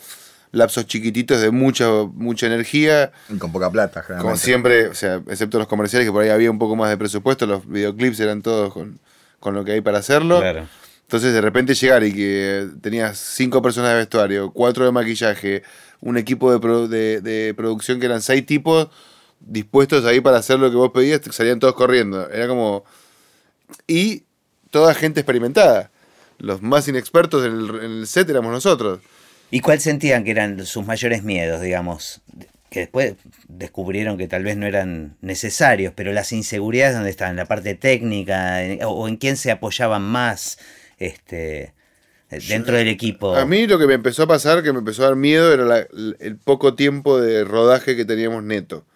lapsos chiquititos de mucha, mucha energía. y con poca plata, Como generalmente. siempre, o sea, excepto los comerciales que por ahí había un poco más de presupuesto, los videoclips eran todos con, con lo que hay para hacerlo. Claro. Entonces de repente llegar y que tenías cinco personas de vestuario, cuatro de maquillaje, un equipo de, pro- de, de producción que eran seis tipos dispuestos ahí para hacer lo que vos pedías, salían todos corriendo. Era como... Y toda gente experimentada. Los más inexpertos en el, en el set éramos nosotros. ¿Y cuál sentían que eran sus mayores miedos, digamos? Que después descubrieron que tal vez no eran necesarios, pero las inseguridades, ¿dónde estaban? ¿La parte técnica? ¿En- ¿O en quién se apoyaban más este, dentro del equipo? A mí lo que me empezó a pasar, que me empezó a dar miedo, era la- el poco tiempo de rodaje que teníamos neto.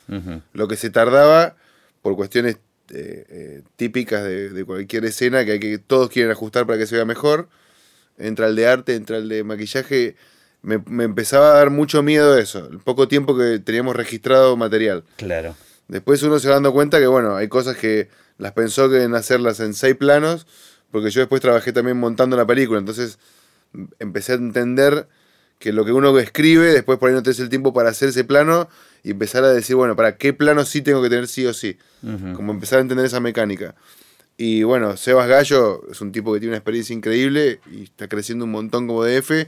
Lo que se tardaba por cuestiones eh, eh, típicas de, de cualquier escena, que hay que todos quieren ajustar para que se vea mejor. Entra el de arte, entra el de maquillaje. Me, me empezaba a dar mucho miedo eso, el poco tiempo que teníamos registrado material. Claro. Después uno se va dando cuenta que, bueno, hay cosas que las pensó que en hacerlas en seis planos, porque yo después trabajé también montando la película, entonces empecé a entender que lo que uno escribe, después por ahí no tenés el tiempo para hacer ese plano y empezar a decir, bueno, ¿para qué plano sí tengo que tener sí o sí? Como empezar a entender esa mecánica. Y bueno, Sebas Gallo es un tipo que tiene una experiencia increíble y está creciendo un montón como DF.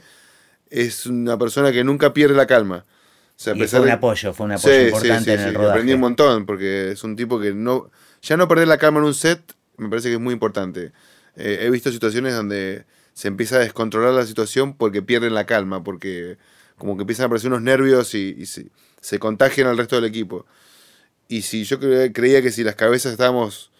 Es una persona que nunca pierde la calma. O sea, a Y pesar fue un de- apoyo, fue un apoyo Sí, importante sí, en el rodaje. Aprendí un montón, porque es un tipo que no. Ya no perder la calma en un set, me parece que es muy importante. Eh, he visto situaciones donde se empieza a descontrolar la situación porque pierden la calma, porque como que empiezan a aparecer unos nervios y, y se, se contagian al resto del equipo. Y si yo cre- creía que si las cabezas estábamos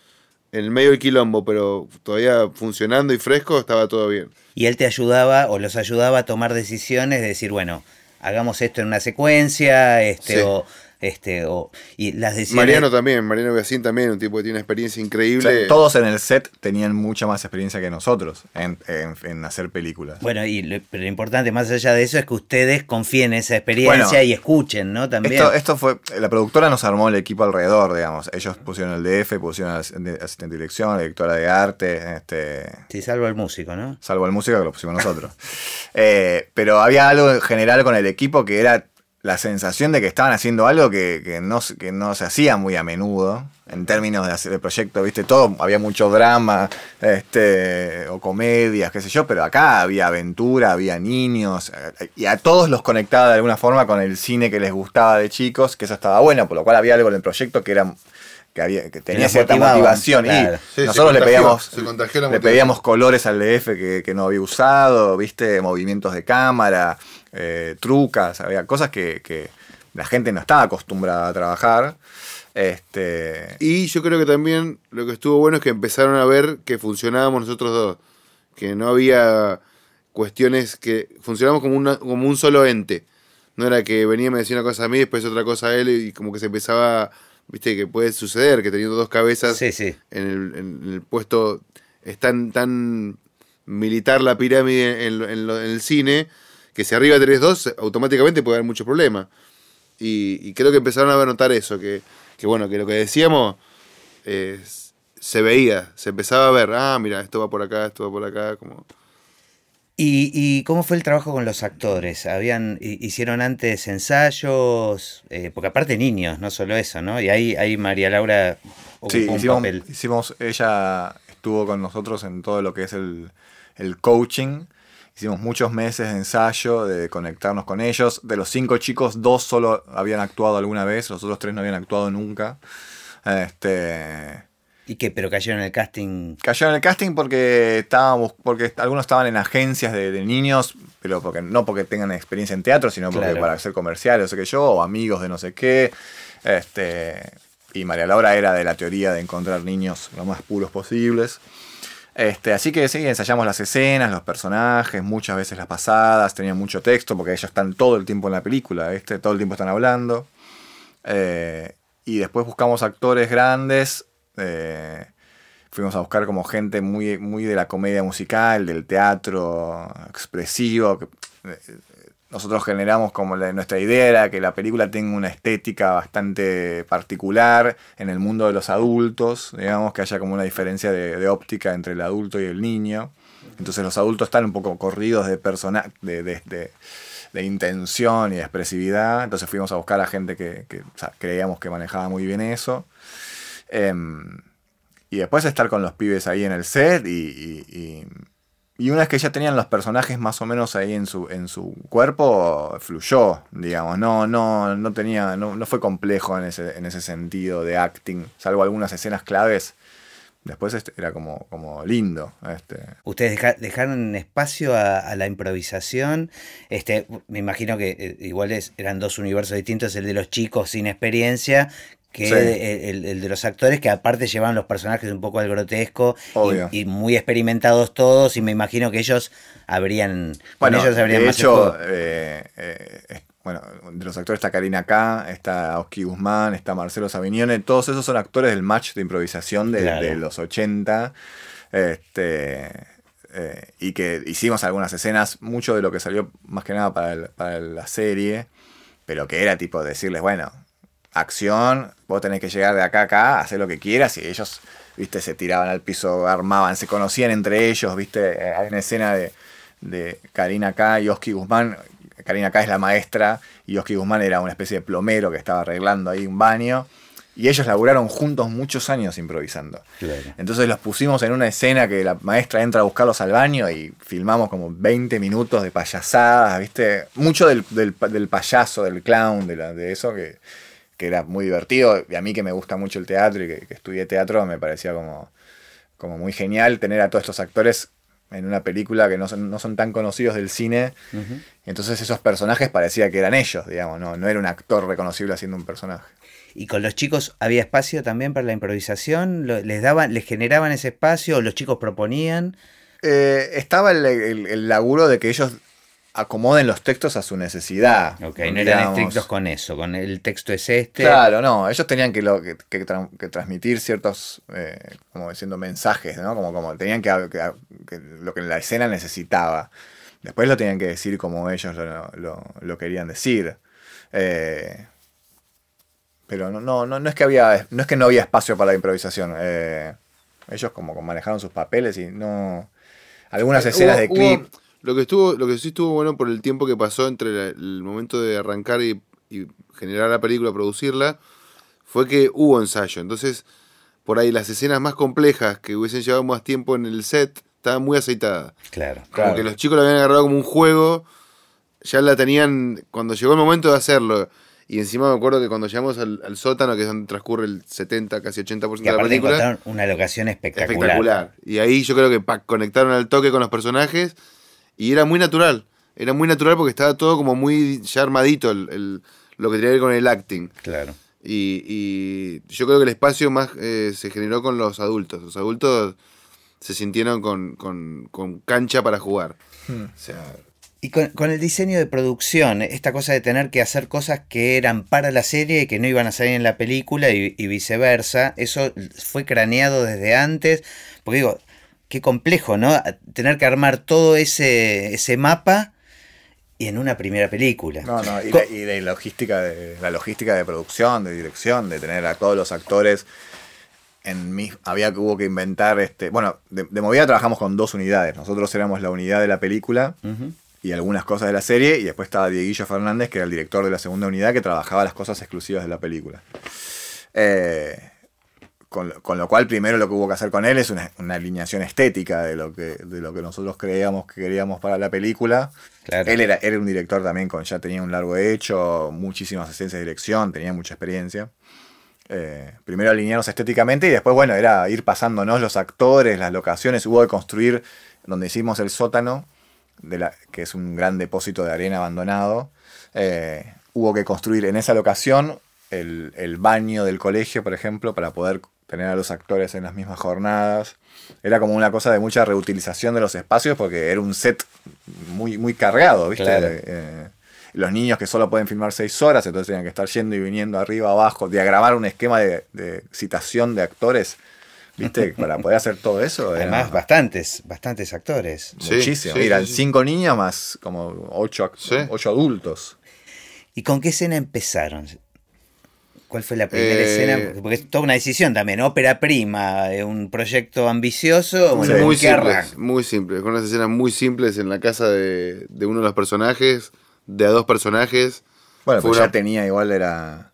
en el medio del quilombo, pero todavía funcionando y fresco, estaba todo bien. Y él te ayudaba o los ayudaba a tomar decisiones de decir, bueno, hagamos esto en una secuencia, este, Sí. o, este, o, y las decisiones. Mariano también, Mariano Beacín también, un tipo que tiene una experiencia O increíble. sea, todos en el set tenían mucha más experiencia que nosotros en, en- en hacer películas. Bueno, y lo, pero lo importante más allá de eso es que ustedes confíen en esa experiencia Bueno, y escuchen, ¿no? También. Esto, esto fue, la productora nos armó el equipo alrededor, digamos. Ellos pusieron el DF, pusieron al asistente de dirección, la directora de arte, este, Sí, salvo el músico, ¿no? salvo el músico que lo pusimos nosotros. [laughs] Eh, pero había algo en general con el equipo que era la sensación de que estaban haciendo algo que, que no, se- que no se hacía muy a menudo en términos de hacer el proyecto, ¿viste? Todo, había mucho drama, este, o comedias, qué sé yo, pero acá había aventura, había niños, eh, y a todos los conectaba de alguna forma con el cine que les gustaba de chicos, que eso estaba bueno, por lo cual había algo en el proyecto que era que, había, que tenía cierta motivaban, motivación claro. y Sí, nosotros le pedíamos le pedíamos colores al DF que, que no había usado, viste, movimientos de cámara, eh, trucas, había cosas que, que la gente no estaba acostumbrada a trabajar. Este, Y yo creo que también lo que estuvo bueno es que empezaron a ver que funcionábamos nosotros dos. Que no había cuestiones que funcionamos como, una, como un solo ente. No era que venía y me decía una cosa a mí, después otra cosa a él, y como que se empezaba, viste, que puede suceder, que teniendo dos cabezas Sí, sí. en el, en el puesto es tan, tan militar la pirámide en, lo- en lo- en el cine que si arriba tenés dos automáticamente puede haber muchos problemas y, y creo que empezaron a notar eso que, que bueno que lo que decíamos eh, se veía se empezaba a ver ah mira esto va por acá esto va por acá como ¿Y, y cómo fue el trabajo con los actores? ¿Habían, hi- ¿Hicieron antes ensayos? Eh, porque aparte niños, no solo eso, ¿no? Y ahí, ahí María Laura ocupó Sí, un hicimos, papel. hicimos, ella estuvo con nosotros en todo lo que es el, el coaching. Hicimos muchos meses de ensayo, de conectarnos con ellos. De los cinco chicos, dos solo habían actuado alguna vez, los otros tres no habían actuado nunca. Este, ¿Y qué? ¿Pero cayeron en el casting? Cayeron en el casting porque estábamos, porque algunos estaban en agencias de, de niños, pero porque no porque tengan experiencia en teatro, sino porque Claro. para hacer comerciales, o sé qué yo, o amigos de no sé qué. Este, y María Laura era de la teoría de encontrar niños lo más puros posibles. Este, así que sí, ensayamos las escenas, los personajes, muchas veces las pasadas, tenían mucho texto, porque ellos están todo el tiempo en la película, ¿viste? todo el tiempo están hablando. Eh, y después buscamos actores grandes. eh, fuimos a buscar como gente muy, muy de la comedia musical, del teatro expresivo. eh, nosotros generamos como nuestra idea era que la película tenga una estética bastante particular en el mundo de los adultos, digamos que haya como una diferencia de, óptica entre el adulto y el niño. Entonces los adultos están un poco corridos de persona de, de- de- intención y de expresividad. Entonces fuimos a buscar a gente que, creíamos que manejaba muy bien eso. Em, y después estar con los pibes ahí en el set y- y una vez que ya tenían los personajes más o menos ahí en su, en su cuerpo, fluyó, digamos. No, no, no tenía, no, no fue complejo en ese, en ese sentido de acting, salvo algunas escenas claves. Después este, era como, como lindo. Este. ¿Ustedes deja- dejaron espacio a, a la improvisación? Este, me imagino que eh, igual es- eran dos universos distintos, el de los chicos sin experiencia que Sí. el, el- de los actores que aparte llevaban los personajes un poco al grotesco y, y muy experimentados todos y me imagino que ellos habrían Bueno, ellos habrían de más hecho, eh, eh, bueno, de los actores está Karina K, está Oski Guzmán, está Marcelo Savignone, todos esos son actores del match de improvisación de, Claro. de los 80. Este, eh, y que hicimos algunas escenas, mucho de lo que salió más que nada para, el- para la serie, pero que era tipo decirles, bueno, acción, vos tenés que llegar de acá a acá, hacer lo que quieras, y ellos, viste, se tiraban al piso, armaban, se conocían entre ellos, viste, Eh, hay una escena de, de Karina K y Oski Guzmán, Karina K es la maestra, y Oski Guzmán era una especie de plomero que estaba arreglando ahí un baño, y ellos laburaron juntos muchos años improvisando. Claro. Entonces los pusimos en una escena que la maestra entra a buscarlos al baño y filmamos como 20 minutos de payasadas, ¿viste? Mucho del, del del payaso, del clown, de, la- de eso, que, que era muy divertido. Y a mí que me gusta mucho el teatro y que, que estudié teatro, me parecía como, como muy genial tener a todos estos actores en una película que no son, no son tan conocidos del cine. Entonces esos personajes parecía que eran ellos, digamos, no, no era un actor reconocible haciendo un personaje. ¿Y con los chicos había espacio también para la improvisación? ¿Lo- ¿Les daban, les generaban ese espacio o los chicos proponían? Eh, estaba el, el- el laburo de que ellos acomoden los textos a su necesidad. Ok, no eran estrictos con eso, con el texto es este. Claro, no, ellos tenían que, lo- que, que tra- que transmitir ciertos, eh, como diciendo, mensajes, ¿no? Como, como tenían que, que- que lo que la escena necesitaba. Después lo tenían que decir como ellos lo, lo- lo querían decir. Eh, pero no, no, no, no es que había, no es que no había espacio para la improvisación. eh, ellos como, como manejaron sus papeles y no. Algunas escenas Hubo- de hubo- clip. Lo que estuvo, lo que sí estuvo bueno por el tiempo que pasó entre la- el momento de arrancar y, y generar la película, producirla, fue que hubo ensayo. Entonces, por ahí las escenas más complejas que hubiesen llevado más tiempo en el set estaban muy aceitadas. Claro. Como Claro. que los chicos la habían agarrado como un juego, ya la tenían, cuando llegó el momento de hacerlo, y encima me acuerdo que cuando llegamos al, al sótano, que es donde transcurre el 70, casi 80% Que de la película, encontraron una locación espectacular. espectacular. Y ahí yo creo que conectaron al toque con los personajes y era muy natural. Era muy natural porque estaba todo como muy ya armadito el, el- lo que tenía que ver con el acting. Claro. Y, y yo creo que el espacio más eh, se generó con los adultos. Los adultos se sintieron con, con- con cancha para jugar. O sea, Y con, con el diseño de producción, esta cosa de tener que hacer cosas que eran para la serie y que no iban a salir en la película y, y viceversa, eso fue craneado desde antes. Porque digo, qué complejo, ¿no? Tener que armar todo ese, ese mapa y en una primera película. No, no, y, Co- de, y de logística de la logística de producción, de dirección, de tener a todos los actores en mi, había que hubo que inventar este, bueno, de, de movida trabajamos con dos unidades. Nosotros éramos la unidad de la película y algunas cosas de la serie y después estaba Dieguillo Fernández, que era el director de la segunda unidad que trabajaba las cosas exclusivas de la película. Eh, con, lo- con lo cual primero lo que hubo que hacer con él es una, una alineación estética de lo que de lo que nosotros creíamos que queríamos para la película. Claro. Él era, era un director también con ya tenía un largo hecho, muchísimas asistencias de dirección, tenía mucha experiencia. Eh, primero alinearnos estéticamente y después, bueno, era ir pasándonos los actores, las locaciones. Hubo que construir donde hicimos el sótano, de la, que es un gran depósito de arena abandonado. Eh, hubo que construir en esa locación el, el baño del colegio, por ejemplo, para poder tener a los actores en las mismas jornadas. Era como una cosa de mucha reutilización de los espacios porque era un set muy, muy cargado, ¿viste? Claro. Eh, los niños que solo pueden filmar seis horas, entonces tenían que estar yendo y viniendo arriba, abajo, diagramar un esquema de, de citación de actores, ¿viste? [laughs] Para poder hacer todo eso. era Además, bastantes, bastantes actores. Sí, muchísimo. sí, Eran sí, sí. cinco niñas más como ocho, ocho adultos. ¿Y con qué escena empezaron? ¿Cuál fue la primera Eh, escena? Porque es toda una decisión también, ópera prima, eh, un proyecto ambicioso. Bueno, muy ¿con qué simples, muy simples, con unas escenas muy simples en la casa de, de uno de los personajes, de a dos personajes. Bueno, pues una- ya tenía igual, era.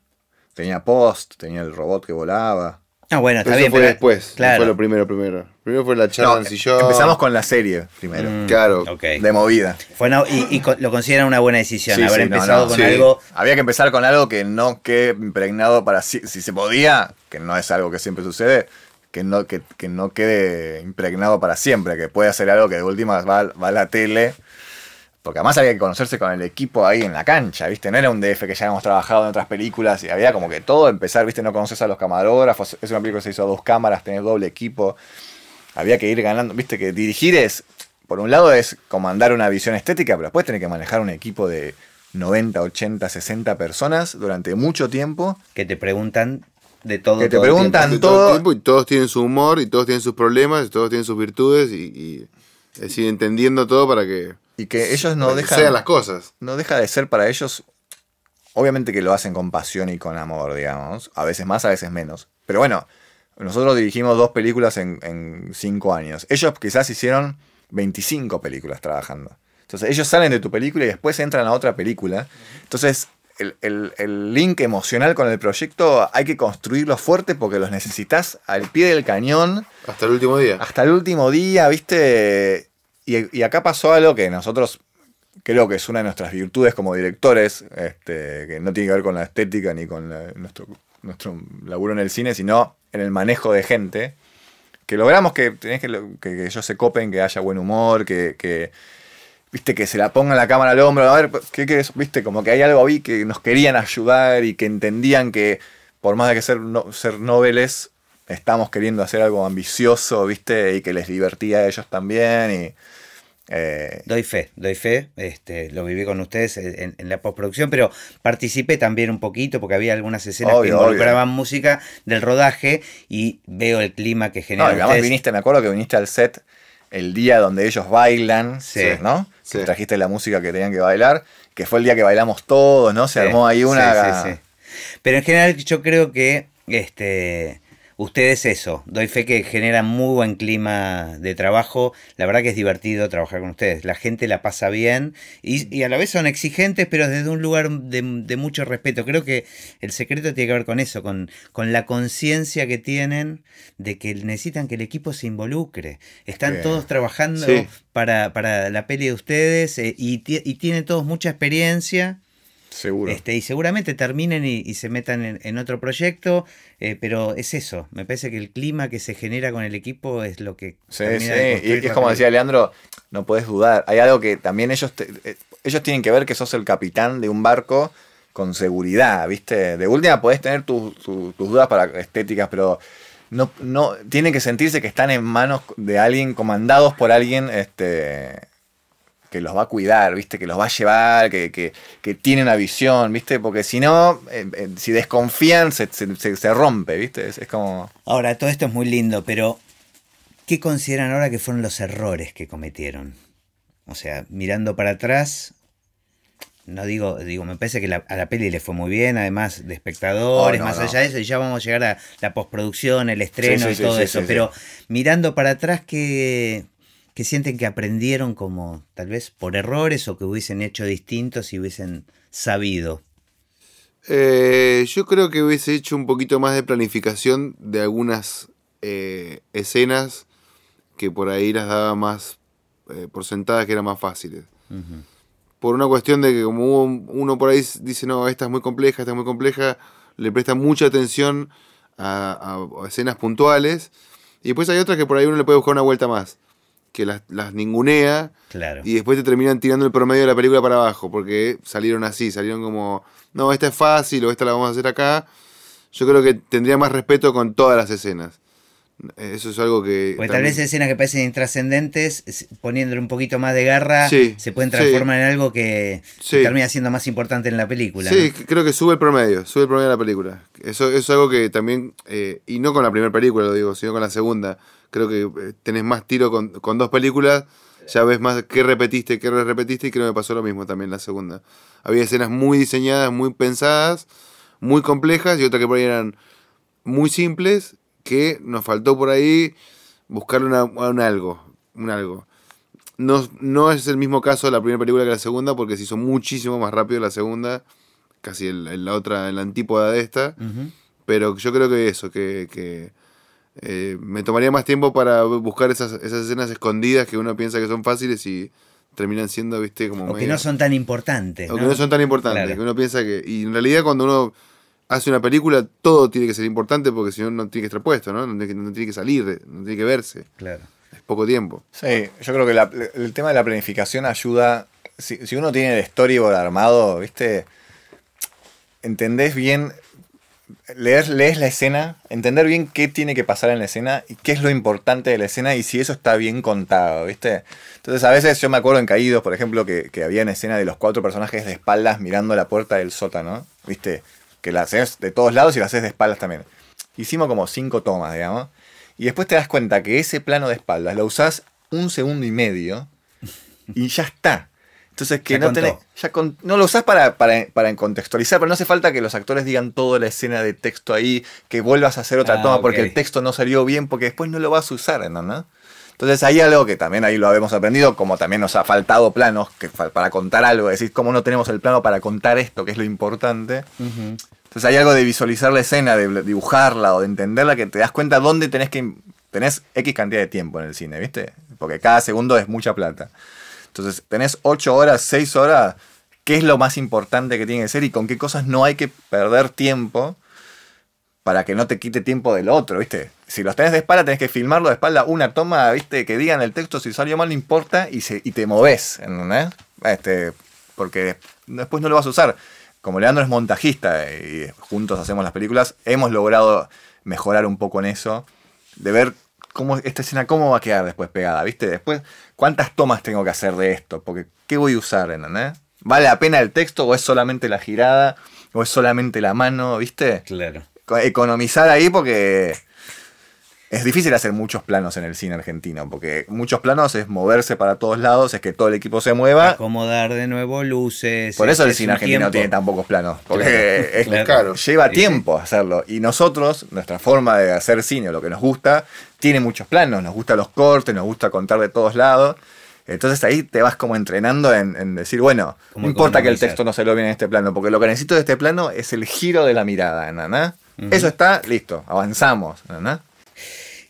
Tenía post, tenía el robot que volaba. Ah, bueno, está Eso bien. fue pero- después, no Claro. fue lo primero, primero. Primero fue la charla No, en el sillón. empezamos con la serie primero, Mm, Claro. ok. de movida. Fue una- y, y co- lo consideran una buena decisión, Sí, haber sí, no, empezado no, con sí. algo. Había que empezar con algo que no quede impregnado para si, si se podía, que no es algo que siempre sucede, que no, que, que no quede impregnado para siempre, que puede ser algo que de última va, va a la tele. Porque además había que conocerse con el equipo ahí en la cancha, ¿viste? No era un DF que ya habíamos trabajado en otras películas y había como que todo empezar, ¿viste? No conoces a los camarógrafos, es una película que se hizo a dos cámaras, tenés doble equipo. Había que ir ganando, ¿viste? Que dirigir es, por un lado es comandar una visión estética, pero después tenés que manejar un equipo de 90, 80, 60 personas durante mucho tiempo. Que te preguntan de todo. Que te todo el preguntan- tiempo. Todo el todo- tiempo, y todos tienen su humor, y todos tienen sus problemas, y todos tienen sus virtudes, y, y es decir, entendiendo todo para que, Y que ellos no dejan... sean las cosas. no deja de ser para ellos, obviamente que lo hacen con pasión y con amor, digamos, a veces más, a veces menos. Pero bueno, nosotros dirigimos dos películas en, en cinco años. Ellos quizás hicieron 25 películas trabajando. Entonces ellos salen de tu película y después entran a otra película. Entonces el, el- el link emocional con el proyecto hay que construirlo fuerte porque los necesitas al pie del cañón Hasta el último día. hasta el último día, ¿viste? Y, acá pasó algo que nosotros creo que es una de nuestras virtudes como directores, este, que no tiene que ver con la estética ni con nuestro, nuestro laburo en el cine, sino en el manejo de gente. Que logramos que tenés que, que, que ellos se copen, que haya buen humor, que, que, viste, que se la pongan la cámara al hombro. A ver, ¿qué querés? Viste, como que hay algo ahí que nos querían ayudar y que entendían que por más de que ser, no, ser noveles, estamos queriendo hacer algo ambicioso, viste, y que les divertía a ellos también. Y, eh, Doy fe, doy fe, este, lo viví con ustedes en, en la postproducción, pero participé también un poquito porque había algunas escenas Obvio, que involucraban música del rodaje y veo el clima que no, genera y además viniste, me acuerdo que viniste al set el día donde ellos bailan, Sí. ¿no? Sí. Que trajiste la música que tenían que bailar, que fue el día que bailamos todos, ¿no? Se Sí, armó ahí una... sí, sí, sí. Pero en general yo creo que este ustedes eso, doy fe que generan muy buen clima de trabajo. La verdad que es divertido trabajar con ustedes. La gente la pasa bien y, y a la vez son exigentes, pero desde un lugar de, de mucho respeto. Creo que el secreto tiene que ver con eso, con, con la conciencia que tienen de que necesitan que el equipo se involucre. Están Bien. todos trabajando Sí. para, para la peli de ustedes eh, y, y tienen todos mucha experiencia. Seguro. Este, y seguramente terminen y, y se metan en, en otro proyecto, eh, pero es eso. Me parece que el clima que se genera con el equipo es lo que. Sí, sí. Y es como decía Leandro, no puedes dudar. Hay algo que también ellos, te- eh, ellos tienen que ver que sos el capitán de un barco con seguridad, ¿viste? De última podés tener tus- tu- tus dudas para estéticas, pero no, no tienen que sentirse que están en manos de alguien, comandados por alguien este, que los va a cuidar, ¿viste? Que los va a llevar, que, que, que tiene una visión, ¿viste? Porque si no, eh, eh, si desconfían, se, se- se- rompe, ¿viste? Es, es como... Ahora, todo esto es muy lindo, pero ¿qué consideran ahora que fueron los errores que cometieron? O sea, mirando para atrás, no digo, digo, me parece que la- a la peli le fue muy bien, además de espectadores, Oh, no, más no. allá de eso, y ya vamos a llegar a la postproducción, el estreno Sí, sí, y todo sí, eso, pero mirando para atrás, ¿qué, qué sienten que aprendieron como tal vez por errores o que hubiesen hecho distintos si hubiesen sabido? Eh, yo creo que hubiese hecho un poquito más de planificación de algunas eh, escenas que por ahí las daba más eh, por sentadas que eran más fáciles. Por una cuestión de que como uno por ahí dice, no, esta es muy compleja, esta es muy compleja, le presta mucha atención a, a- a escenas puntuales. Y después hay otras que por ahí uno le puede buscar una vuelta más, que las, las ningunea Claro. y después te terminan tirando el promedio de la película para abajo, porque salieron así, salieron como, no, esta es fácil o esta la vamos a hacer acá. Yo creo que tendría más respeto con todas las escenas. Eso es algo que... Porque tal vez escenas que parecen intrascendentes, poniéndole un poquito más de garra, Sí, se pueden sí. transformar en algo que, termina siendo más importante en la película. Sí, creo que sube el promedio, sube el promedio de la película. Eso, eso es algo que también, eh, y no con la primera película, lo digo, sino con la segunda. Creo que eh, tenés más tiro con, con dos películas, ya ves más qué repetiste, qué repetiste, y creo que me pasó lo mismo también la segunda. Había escenas muy diseñadas, muy pensadas, muy complejas, y otras que por ahí eran muy simples, que nos faltó por ahí buscarle una, un algo, un algo. No, no es el mismo caso de la primera película que la segunda, porque se hizo muchísimo más rápido la segunda, casi en, la otra, en la antípoda de esta. Pero yo creo que eso, que, que, eh, me tomaría más tiempo para buscar esas, esas escenas escondidas que uno piensa que son fáciles y terminan siendo, viste, como O que no son tan importantes. o que no son tan importantes, Claro. que uno piensa que... Y en realidad cuando uno hace una película, todo tiene que ser importante porque si no, no tiene que estar puesto, ¿no? No tiene que, no tiene que salir, no tiene que verse. Claro. Es poco tiempo. Sí, yo creo que la- el tema de la planificación ayuda. Si, si uno tiene el storyboard armado, ¿viste? Entendés bien. Lees, lees la escena, entender bien qué tiene que pasar en la escena y qué es lo importante de la escena y si eso está bien contado, ¿viste? Entonces a veces yo me acuerdo en Caídos, por ejemplo, que, que había una escena de los cuatro personajes de espaldas mirando la puerta del sótano, ¿viste? Que la haces de todos lados y la haces de espaldas también. Hicimos como cinco tomas, digamos. Y después te das cuenta que ese plano de espaldas lo usás un segundo y medio y ya está. Entonces que Ya no tenés, ya con- no lo usás para, para, para contextualizar, pero no hace falta que los actores digan toda la escena de texto ahí, que vuelvas a hacer otra Ah, toma ok. porque el texto no salió bien, porque después no lo vas a usar, ¿no? Entonces hay algo que también ahí lo habíamos aprendido, como también nos ha faltado planos que, para contar algo, decir, cómo no tenemos el plano para contar esto, que es lo importante. Ujú. Entonces hay algo de visualizar la escena, de dibujarla o de entenderla, que te das cuenta dónde tenés que... Tenés X cantidad de tiempo en el cine, ¿viste? Porque cada segundo es mucha plata. Entonces tenés 8 horas, 6 horas, ¿qué es lo más importante que tiene que ser y con qué cosas no hay que perder tiempo para que no te quite tiempo del otro, ¿viste? Si los tenés de espalda, tenés que filmarlo de espalda, una toma, ¿viste? Que digan el texto, si salió mal no importa y, se, y te moves. Este, porque después no lo vas a usar. Como Leandro es montajista y juntos hacemos las películas, hemos logrado mejorar un poco en eso, de ver cómo esta escena cómo va a quedar después pegada, ¿viste? Después, ¿cuántas tomas tengo que hacer de esto? Porque, ¿qué voy a usar, ¿entendés? ¿Vale la pena el texto o es solamente la girada o es solamente la mano, ¿viste? Claro. co- economizar ahí porque es difícil hacer muchos planos en el cine argentino, porque muchos planos es moverse para todos lados, es que todo el equipo se mueva. Acomodar de nuevo luces. Por eso el cine argentino tiempo. tiene tan pocos planos, porque Claro, es- claro. Claro. lleva tiempo hacerlo. Y nosotros, nuestra forma de hacer cine, o lo que nos gusta, tiene muchos planos, nos gustan los cortes, nos gusta contar de todos lados. Entonces ahí te vas como entrenando en, en decir, bueno, no importa que el texto no se lo bien en este plano, porque lo que necesito de este plano es el giro de la mirada, ¿no? Eso está, listo, avanzamos, ¿no?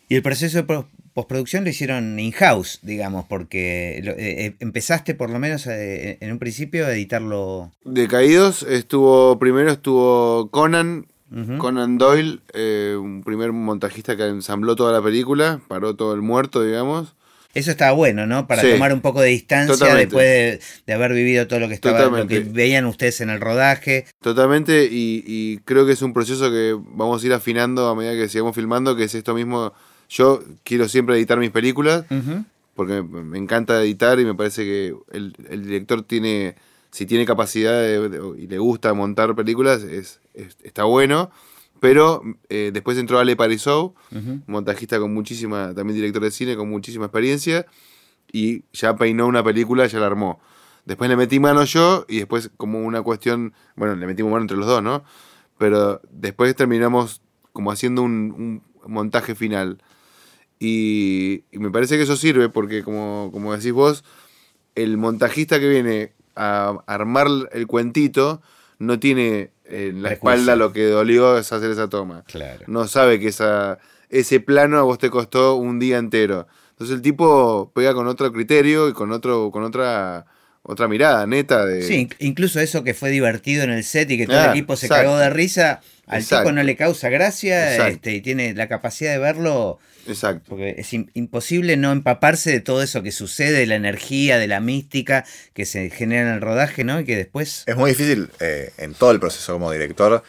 Y el proceso de pro- postproducción lo hicieron in-house, digamos, porque lo- eh, eh, empezaste por lo menos eh, en un principio a editarlo. De Caídos estuvo, primero estuvo Conan. Conan Doyle, eh, un primer montajista que ensambló toda la película, paró todo el muerto, digamos. Eso estaba bueno, ¿no? Para Sí. tomar un poco de distancia Totalmente. después de, de haber vivido todo lo que estaba, lo que veían ustedes en el rodaje. Totalmente, y, y creo que es un proceso que vamos a ir afinando a medida que sigamos filmando, que es esto mismo. Yo quiero siempre editar mis películas, porque me, encanta editar y me parece que el, el director tiene, si tiene capacidad de- de- y le gusta montar películas, es, es- está bueno. Pero eh, después entró Ale Parisou, montajista con muchísima, también director de cine con muchísima experiencia, y ya peinó una película, ya la armó. Después le metí mano yo y después como una cuestión, bueno, le metimos mano entre los dos, ¿no? Pero después terminamos como haciendo un, un montaje final. Y, y me parece que eso sirve porque como, como decís vos, el montajista que viene a armar el cuentito no tiene en la Prejuicio. espalda lo que dolió es hacer esa toma. Claro. No sabe que esa, ese plano a vos te costó un día entero. Entonces el tipo pega con otro criterio y con otro, con otra, otra mirada neta de. Sí, inc- incluso eso que fue divertido en el set y que todo Ah, el equipo se exacto. cagó de risa, al Exacto. tipo no le causa gracia este, y tiene la capacidad de verlo, Exacto. porque es im- imposible no empaparse de todo eso que sucede, de la energía, de la mística que se genera en el rodaje, ¿no? Y que después... Es muy difícil eh, en todo el proceso como director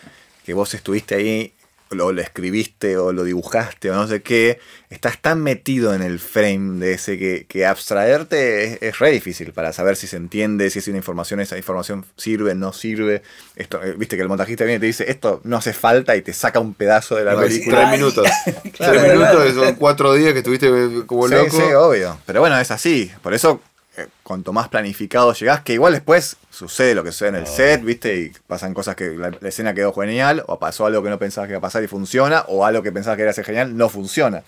que vos estuviste ahí, o lo escribiste o lo dibujaste o no sé qué, estás tan metido en el frame de ese que, que abstraerte es, es re difícil para saber si se entiende, si es una información, esa información sirve, no sirve. Esto, eh, Viste que el montajista viene y te dice, esto no hace falta y te saca un pedazo de la No, película. Tres minutos. [laughs] Claro, tres minutos, son cuatro días que estuviste como Sí, loco. sí, obvio. Pero bueno, es así. Por eso, eh, cuanto más planificado llegás, que igual después sucede lo que sucede en el set, ¿viste? Y pasan cosas que la, la escena quedó genial, o pasó algo que no pensabas que iba a pasar y funciona, o algo que pensabas que iba a ser genial, no funciona.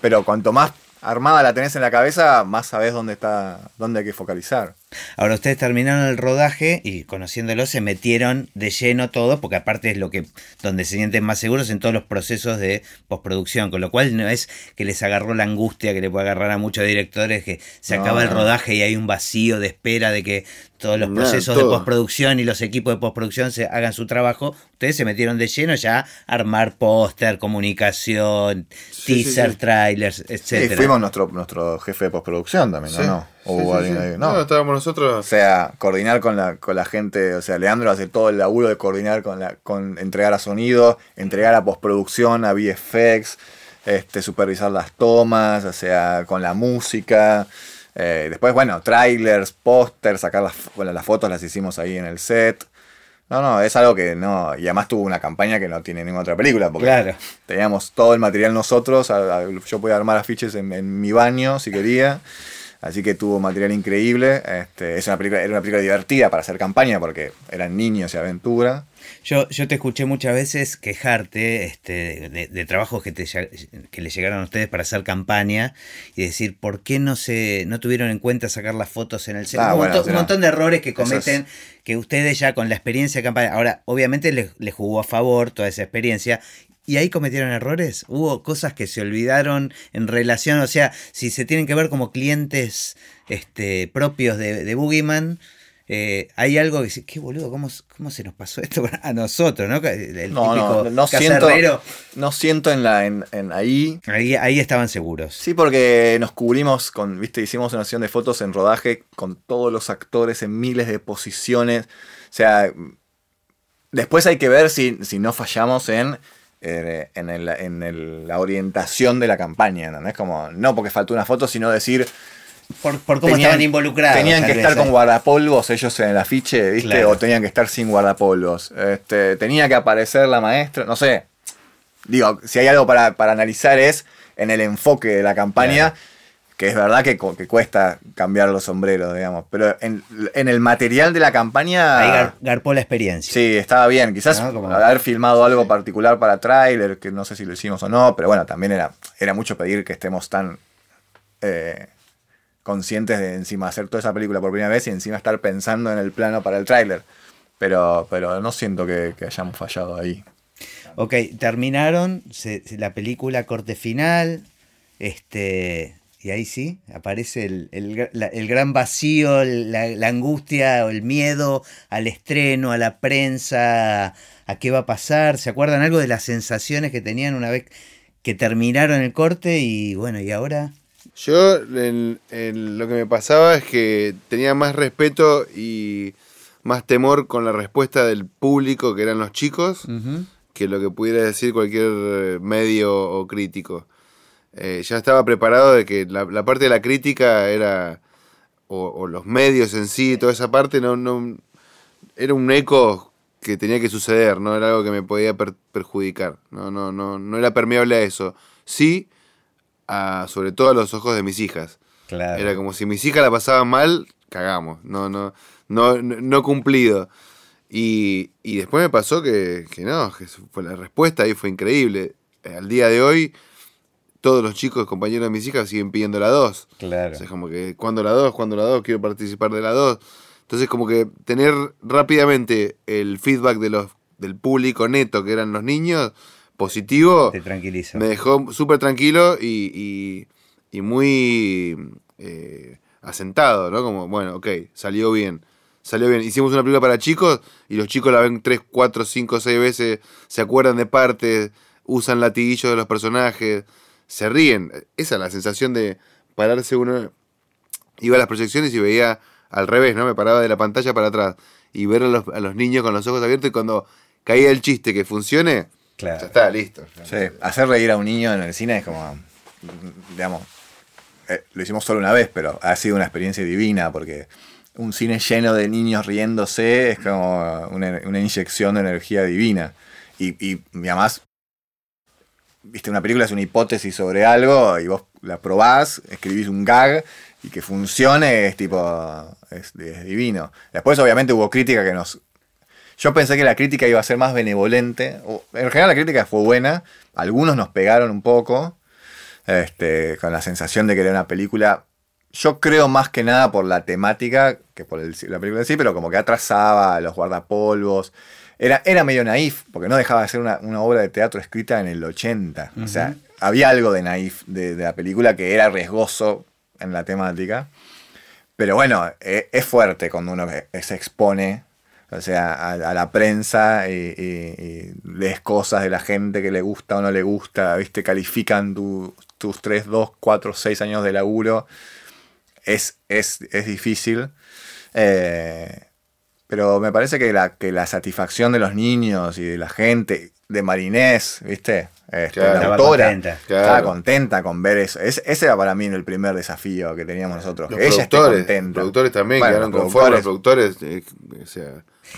Pero cuanto más armada la tenés en la cabeza, más sabés dónde está, dónde hay que focalizar. Ahora ustedes terminaron el rodaje y conociéndolo se metieron de lleno todos, porque aparte es lo que donde se sienten más seguros en todos los procesos de postproducción, con lo cual no es que les agarró la angustia que le puede agarrar a muchos directores que se No, acaba el rodaje y hay un vacío de espera de que todos los procesos de postproducción y los equipos de postproducción se hagan su trabajo. Ustedes se metieron de lleno ya a armar póster, comunicación, Sí, teaser, sí. trailers, Sí, etcétera. fuimos nuestro, nuestro jefe de postproducción también, ¿no? O hubo sí, alguien sí. ahí. No, No. estábamos O nosotros. sea, coordinar con la, con la gente, o sea, Leandro hace todo el laburo de coordinar con la, con entregar a sonido, entregar a postproducción, a VFX, este, supervisar las tomas, o sea, con la música. Eh, después, bueno, trailers, pósters, sacar las, bueno, las fotos las hicimos ahí en el set. No, no, es algo que no. Y además tuvo una campaña que no tiene ninguna otra película. Porque Claro. teníamos todo el material nosotros. a- a- yo podía armar afiches en, en mi baño si quería. Así que tuvo material increíble. Este, es una película, era una película divertida para hacer campaña porque eran niños y aventura. Yo, yo te escuché muchas veces quejarte este, de, de trabajos que, te, que le llegaron a ustedes para hacer campaña y decir por qué no se no tuvieron en cuenta sacar las fotos en el set. Ah, un, bueno, montón, un de errores que es- cometen que ustedes ya con la experiencia de campaña. Ahora, obviamente les, les jugó a favor toda esa experiencia. ¿Y ahí cometieron errores? ¿Hubo cosas que se olvidaron en relación? O sea, si se tienen que ver como clientes este, propios de, de Boogeyman, eh, hay algo que dice, qué boludo, ¿cómo, ¿cómo se nos pasó esto a nosotros? ¿no? El, No, típico no, no siento, no siento en, la, en, en ahí. Ahí, ahí estaban seguros. Sí, porque nos cubrimos con, viste, hicimos una sesión de fotos en rodaje con todos los actores en miles de posiciones. O sea, después hay que ver si, si no fallamos en, en, el- en el- la orientación de la campaña, ¿no? Es como, no porque faltó una foto, sino decir, Por, por cómo Tenían- estaban involucrados. Tenían que vez, estar con ¿eh? guardapolvos ellos en el afiche, ¿viste? Claro. O tenían que estar sin guardapolvos. Este, tenía que aparecer la maestra, no sé. Digo, si hay algo para, para analizar es en el enfoque de la campaña, Claro. Que es verdad que, que cuesta cambiar los sombreros, digamos. Pero en, en el material de la campaña... Ahí gar- garpó la experiencia. Sí, estaba bien. Quizás ¿No? Como- haber filmado algo particular para tráiler, que no sé si lo hicimos o no, pero bueno, también era, era mucho pedir que estemos tan eh, conscientes de encima hacer toda esa película por primera vez y encima estar pensando en el plano para el tráiler. Pero, pero no siento que, que hayamos fallado ahí. Ok, terminaron se- la película corte final, este, y ahí sí, aparece el, el la- el gran vacío, la, la angustia o el miedo al estreno, a la prensa, a qué va a pasar. ¿Se acuerdan algo de las sensaciones que tenían una vez que terminaron el corte y bueno, y ahora? Yo lo que me pasaba es que tenía más respeto y más temor con la respuesta del público, que eran los chicos, que lo que pudiera decir cualquier medio o crítico. Eh, ya estaba preparado de que la, la parte de la crítica era, o, o los medios en sí, toda esa parte, no, no era un eco que tenía que suceder, no era algo que me podía per- perjudicar, no, no, no, no era permeable a eso. Sí, a, sobre todo a los ojos de mis hijas. Claro. Era como si mis hijas la pasaban mal, cagamos, no, no, no, no, no cumplido. Y, y después me pasó que, que no, que fue la respuesta ahí fue increíble. Eh, Al día de hoy, todos los chicos, compañeros de mis hijas, siguen pidiendo la 2. Claro. O sea, es como que, ¿cuándo la 2? ¿Cuándo la 2? Quiero participar de la 2. Entonces, como que tener rápidamente el feedback de los, del público neto, que eran los niños, positivo, Te tranquilizo. me dejó súper tranquilo y, y- y muy eh, asentado, ¿no? Como, bueno, ok, salió bien. Salió bien. Hicimos una película para chicos y los chicos la ven 3, 4, 5, 6 veces, se acuerdan de partes, usan latiguillos de los personajes, se ríen. Esa es la sensación de pararse uno. Iba a las proyecciones y veía al revés, ¿no? Me paraba de la pantalla para atrás y ver a los, a los niños con los ojos abiertos y cuando caía el chiste que funcione, Claro. ya está, listo. Sí, hacer reír a un niño en el cine es como, digamos, eh, lo hicimos solo una vez, pero ha sido una experiencia divina porque un cine lleno de niños riéndose es como una, una inyección de energía divina. Y, y, y además, viste, una película es una hipótesis sobre algo y vos la probás, escribís un gag y que funcione es tipo, es, divino. Después obviamente hubo crítica que nos yo pensé que la crítica iba a ser más benevolente. En general la crítica fue buena. Algunos nos pegaron un poco. Este, con la sensación de que era una película. Yo creo más que nada por la temática que por la película en sí, pero como que atrasaba los guardapolvos. Era, era medio naif, porque no dejaba de ser una, una obra de teatro escrita en el 80. O sea, había algo de naif de, de la película que era riesgoso en la temática. Pero bueno, eh, es fuerte cuando uno se expone, o sea, a, a la prensa y, y- y lees cosas de la gente que le gusta o no le gusta, ¿viste? Califican tu- tus 3, 2, 4, 6 años de laburo. Es, es, es difícil. Eh, pero me parece que la, que la satisfacción de los niños y de la gente, de Marinés, ¿viste? Este, Claro. la Estaba autora, contenta. estaba contenta con ver eso. Es- ese era para mí el primer desafío que teníamos nosotros. Los que ella esté productores, contenta. los productores también Bueno, quedaron conformes, los productores, eh, o sea,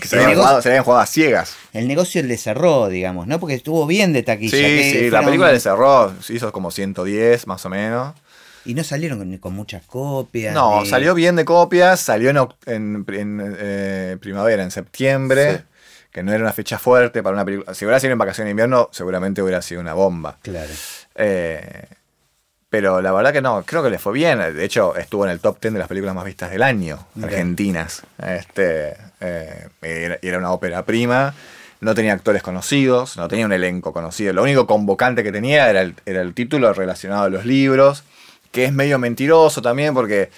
Que se habían, negocio- jugado, se habían jugado a ciegas. El negocio le cerró, digamos, ¿no? Porque estuvo bien de taquilla. Sí, que sí, la fueron- película le cerró, hizo como 110 más o menos. Y no salieron con, con muchas copias. No, ni- salió bien de copias, salió en, oc- en- en, eh, primavera, en septiembre, Sí. que no era una fecha fuerte para una película. Si hubiera sido en vacaciones de invierno, seguramente hubiera sido una bomba. Claro. Eh, pero la verdad que no, creo que le fue bien. De hecho, estuvo en el top 10 de las películas más vistas del año, argentinas. Este, eh, era, era una ópera prima, no tenía actores conocidos, no tenía un elenco conocido. Lo único convocante que tenía era el, era el título relacionado a los libros, que es medio mentiroso también porque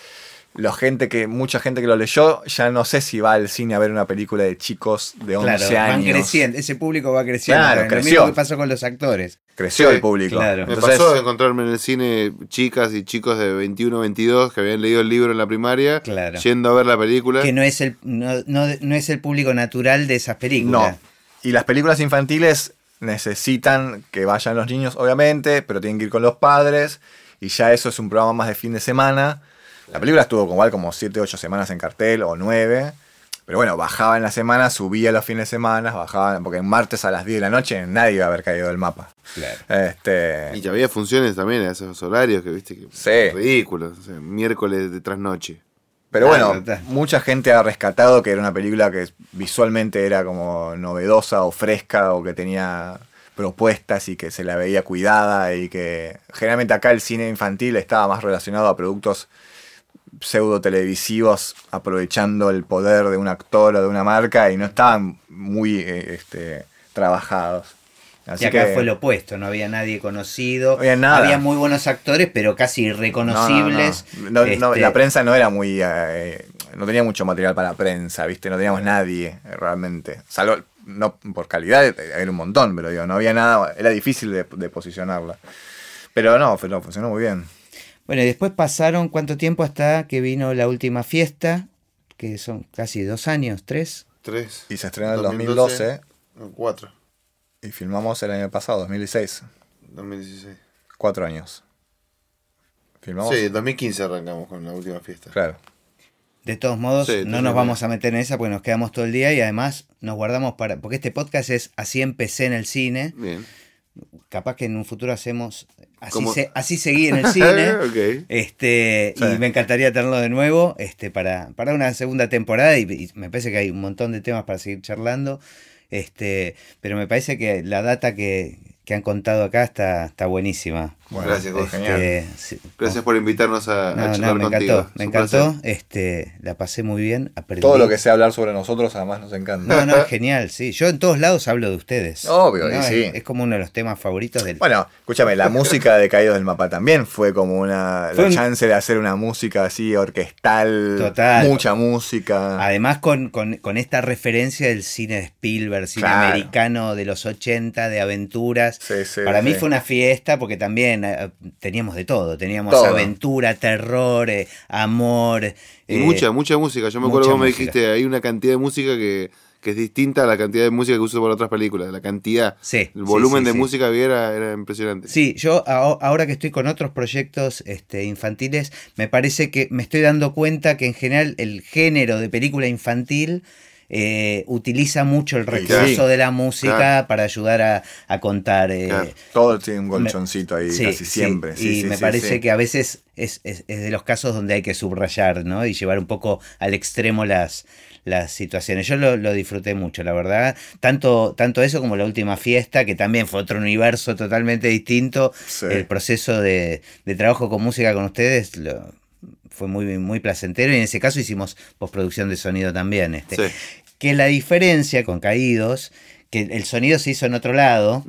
la gente que, mucha gente que lo leyó, ya no sé si va al cine a ver una película de chicos de 11 Claro, van años. creciendo, ese público va creciendo. Claro, también. Lo creció. mismo que pasó con los actores. Creció Sí, el público. claro. Me Entonces, pasó de encontrarme en el cine chicas y chicos de 21, 22 que habían leído el libro en la primaria, Claro. yendo a ver la película. Que no es el, no, no- no es el público natural de esas películas. No. Y las películas infantiles necesitan que vayan los niños, obviamente, pero tienen que ir con los padres. Y ya eso es un programa más de fin de semana. La película estuvo como, igual como 7, 8 semanas en cartel o 9. Pero bueno, bajaba en la semana, subía los fines de semana, bajaba, porque en martes a las 10 de la noche nadie iba a haber caído del mapa. Claro. Este, Y que había funciones también a esos horarios que viste que Sí. ridículos. o sea, miércoles de trasnoche. Pero Claro, bueno, mucha gente ha rescatado que era una película que visualmente era como novedosa o fresca o que tenía propuestas y que se la veía cuidada y que generalmente acá el cine infantil estaba más relacionado a productos pseudo televisivos aprovechando el poder de un actor o de una marca y no estaban muy eh, este, trabajados. Así y acá que- fue lo opuesto, no había nadie conocido. No había nada. Había muy buenos actores, pero casi No, no, no. irreconocibles. No, no, Este, la prensa no era muy. eh, no tenía mucho material para prensa, ¿viste? No teníamos nadie eh, realmente. Salvo, no por calidad, era un montón, pero digo, no había nada. Era difícil de, de posicionarla. Pero no, fue- no, funcionó muy bien. Bueno, y después pasaron cuánto tiempo hasta que vino la última fiesta, que son casi dos años, tres. Tres. Y se estrenó en el 2012 no, Cuatro. y filmamos el año pasado, 2016. 2016. Cuatro años. filmamos. Sí, en 2015 arrancamos con la última fiesta. Claro. De todos modos, Sí, no nos vamos a meter en esa porque nos quedamos todo el día y además nos guardamos para. Porque este podcast es Así empecé en el cine. Bien. Capaz que en un futuro hacemos Así, se- así seguí en el [laughs] cine. Este, Sí. y me encantaría tenerlo de nuevo este, para, para una segunda temporada. Y, y me parece que hay un montón de temas para seguir charlando. Este, pero me parece que la data que, que han contado acá está, está buenísima. Gracias, Jorge. Genial. Este, sí. Gracias por invitarnos a, a No, no, charlar me contigo. encantó, me encantó. placer. Este, la pasé muy bien. Aprendí. Todo lo que sea hablar sobre nosotros además nos encanta. No, no, es genial, sí. Yo en todos lados hablo de ustedes. Obvio, y sí. Es, es como uno de los temas favoritos del. Bueno, escúchame, la música de Caídos del Mapa también fue como una Fue la un- chance de hacer una música así orquestal, Total. mucha música. Además con, con- con esta referencia del cine de Spielberg, cine Claro. americano de los 80, de aventuras. Sí, sí, Para mí fue una fiesta porque también eh, teníamos de todo. Teníamos Todo. aventura, terror, eh, amor. Y eh, mucha, mucha música. Yo me acuerdo que vos me dijiste, hay una cantidad de música que, que es distinta a la cantidad de música que uso por otras películas. La cantidad. Sí, El volumen sí, de música que había era, era impresionante. Sí, yo aho- ahora que estoy con otros proyectos este, infantiles, me parece que me estoy dando cuenta que en general el género de película infantil eh, utiliza mucho el recurso sí. de la música Claro. para ayudar a, a contar. eh, Claro. Todo tiene un colchoncito ahí Sí, casi sí, siempre. Sí, y sí, me sí, parece sí. que a veces es, es- es de los casos donde hay que subrayar, ¿no? Y llevar un poco al extremo las, las situaciones. Yo lo, lo disfruté mucho, la verdad. Tanto, tanto eso como la última fiesta, que también fue otro universo totalmente distinto. Sí. El proceso de, de trabajo con música con ustedes lo- fue muy, muy placentero. Y en ese caso hicimos postproducción de sonido también. Este. Sí. Que la diferencia con Caídos, que el sonido se hizo en otro lado.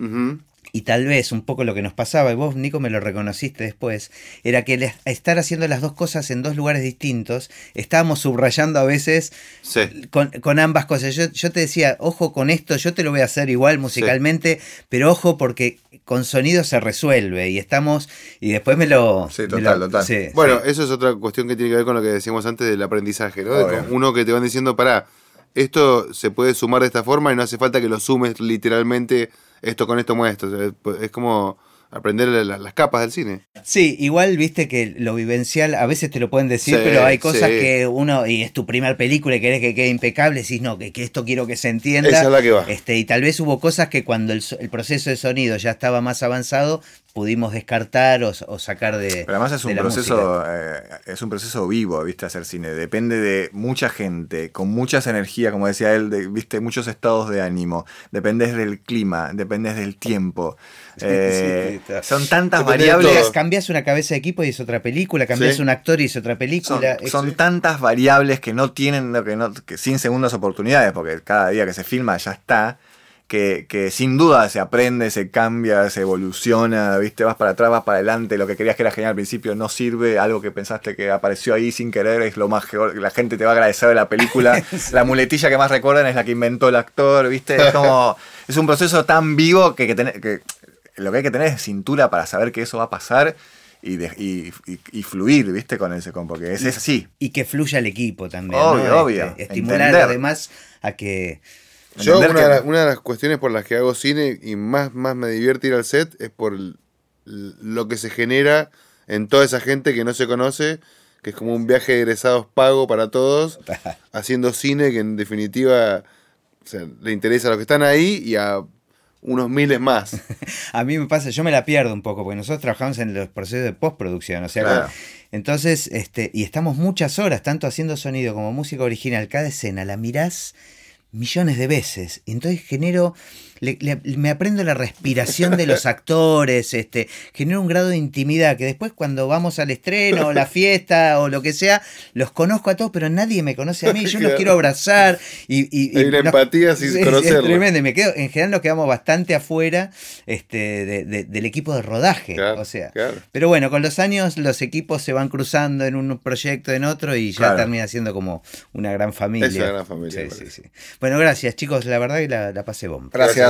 Y tal vez un poco lo que nos pasaba, y vos, Nico, me lo reconociste después, era que estar haciendo las dos cosas en dos lugares distintos, estábamos subrayando a veces Sí. con, con ambas cosas. Yo, yo te decía, ojo con esto, yo te lo voy a hacer igual musicalmente, pero ojo porque con sonido se resuelve y estamos, y después me lo... Sí, total, lo- total. sí, Bueno, eso es otra cuestión que tiene que ver con lo que decíamos antes del aprendizaje, ¿no? Obvio. Uno que te van diciendo, pará, esto se puede sumar de esta forma y no hace falta que lo sumes literalmente esto con esto muestro. O sea, es- como aprender la- las capas del cine. Sí, igual viste que lo vivencial a veces te lo pueden decir, Sí, pero hay cosas sí. que uno, y es tu primer película y querés que quede impecable, decís, no, que, que esto quiero que se entienda. Esa es la que va. Este, y tal vez hubo cosas que cuando el, el proceso de sonido ya estaba más avanzado, pudimos descartar o, o sacar de. Pero además es un proceso, eh, es un proceso vivo, viste, hacer cine. Depende de mucha gente, con muchas energías, como decía él, de, viste, muchos estados de ánimo. Dependes del clima, dependes del tiempo. Eh, sí, son tantas Depende variables. Cambias una cabeza de equipo y es otra película, cambias Sí. un actor y es otra película. son tantas variables que no tienen, lo que no, que sin segundas oportunidades, porque cada día que se filma ya está, que, que sin duda se aprende, se cambia, se evoluciona, viste, vas para atrás, vas para adelante, lo que querías que era genial al principio no sirve, algo que pensaste que apareció ahí sin querer es lo más que la gente te va a agradecer de la película, [laughs] la muletilla que más recuerdan es la que inventó el actor, viste, es como, [laughs] es un proceso tan vivo que, que, que lo que hay que tener es cintura para saber que eso va a pasar. Y, de- y, y- y fluir, ¿viste? Con ese con porque es, así. y que fluya el equipo también. Obvio, ¿no? obvio. Este, estimular a los demás a que. Yo, una, de que- las- una de las cuestiones por las que hago cine y más, más me divierte ir al set es por lo que se genera en toda esa gente que no se conoce, que es como un viaje de egresados pago para todos, [laughs] haciendo cine que en definitiva o sea, le interesa a los que están ahí y a unos miles más. [laughs] A mí me pasa, yo me la pierdo un poco, porque nosotros trabajamos en los procesos de postproducción, o sea, Claro. entonces, este, y estamos muchas horas, tanto haciendo sonido como música original, cada escena la mirás millones de veces, entonces genero, le- le- me aprendo la respiración de los [laughs] actores, este, genero un grado de intimidad que después cuando vamos al estreno o la [laughs] fiesta o lo que sea, los conozco a todos, pero nadie me conoce a mí, yo los quiero abrazar y... y- y una nos- empatía sin [laughs] sí, conocerlo. Es tremendo, y me quedo, en general nos quedamos bastante afuera este, de- de- del equipo de rodaje. Claro, o sea. claro. Pero bueno, con los años los equipos se van cruzando en un proyecto, en otro, y ya Claro. termina siendo como una gran familia. Es una gran familia, Sí, sí, sí. Bueno, gracias chicos, la verdad que la, la pasé bomba. Gracias.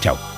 Chao.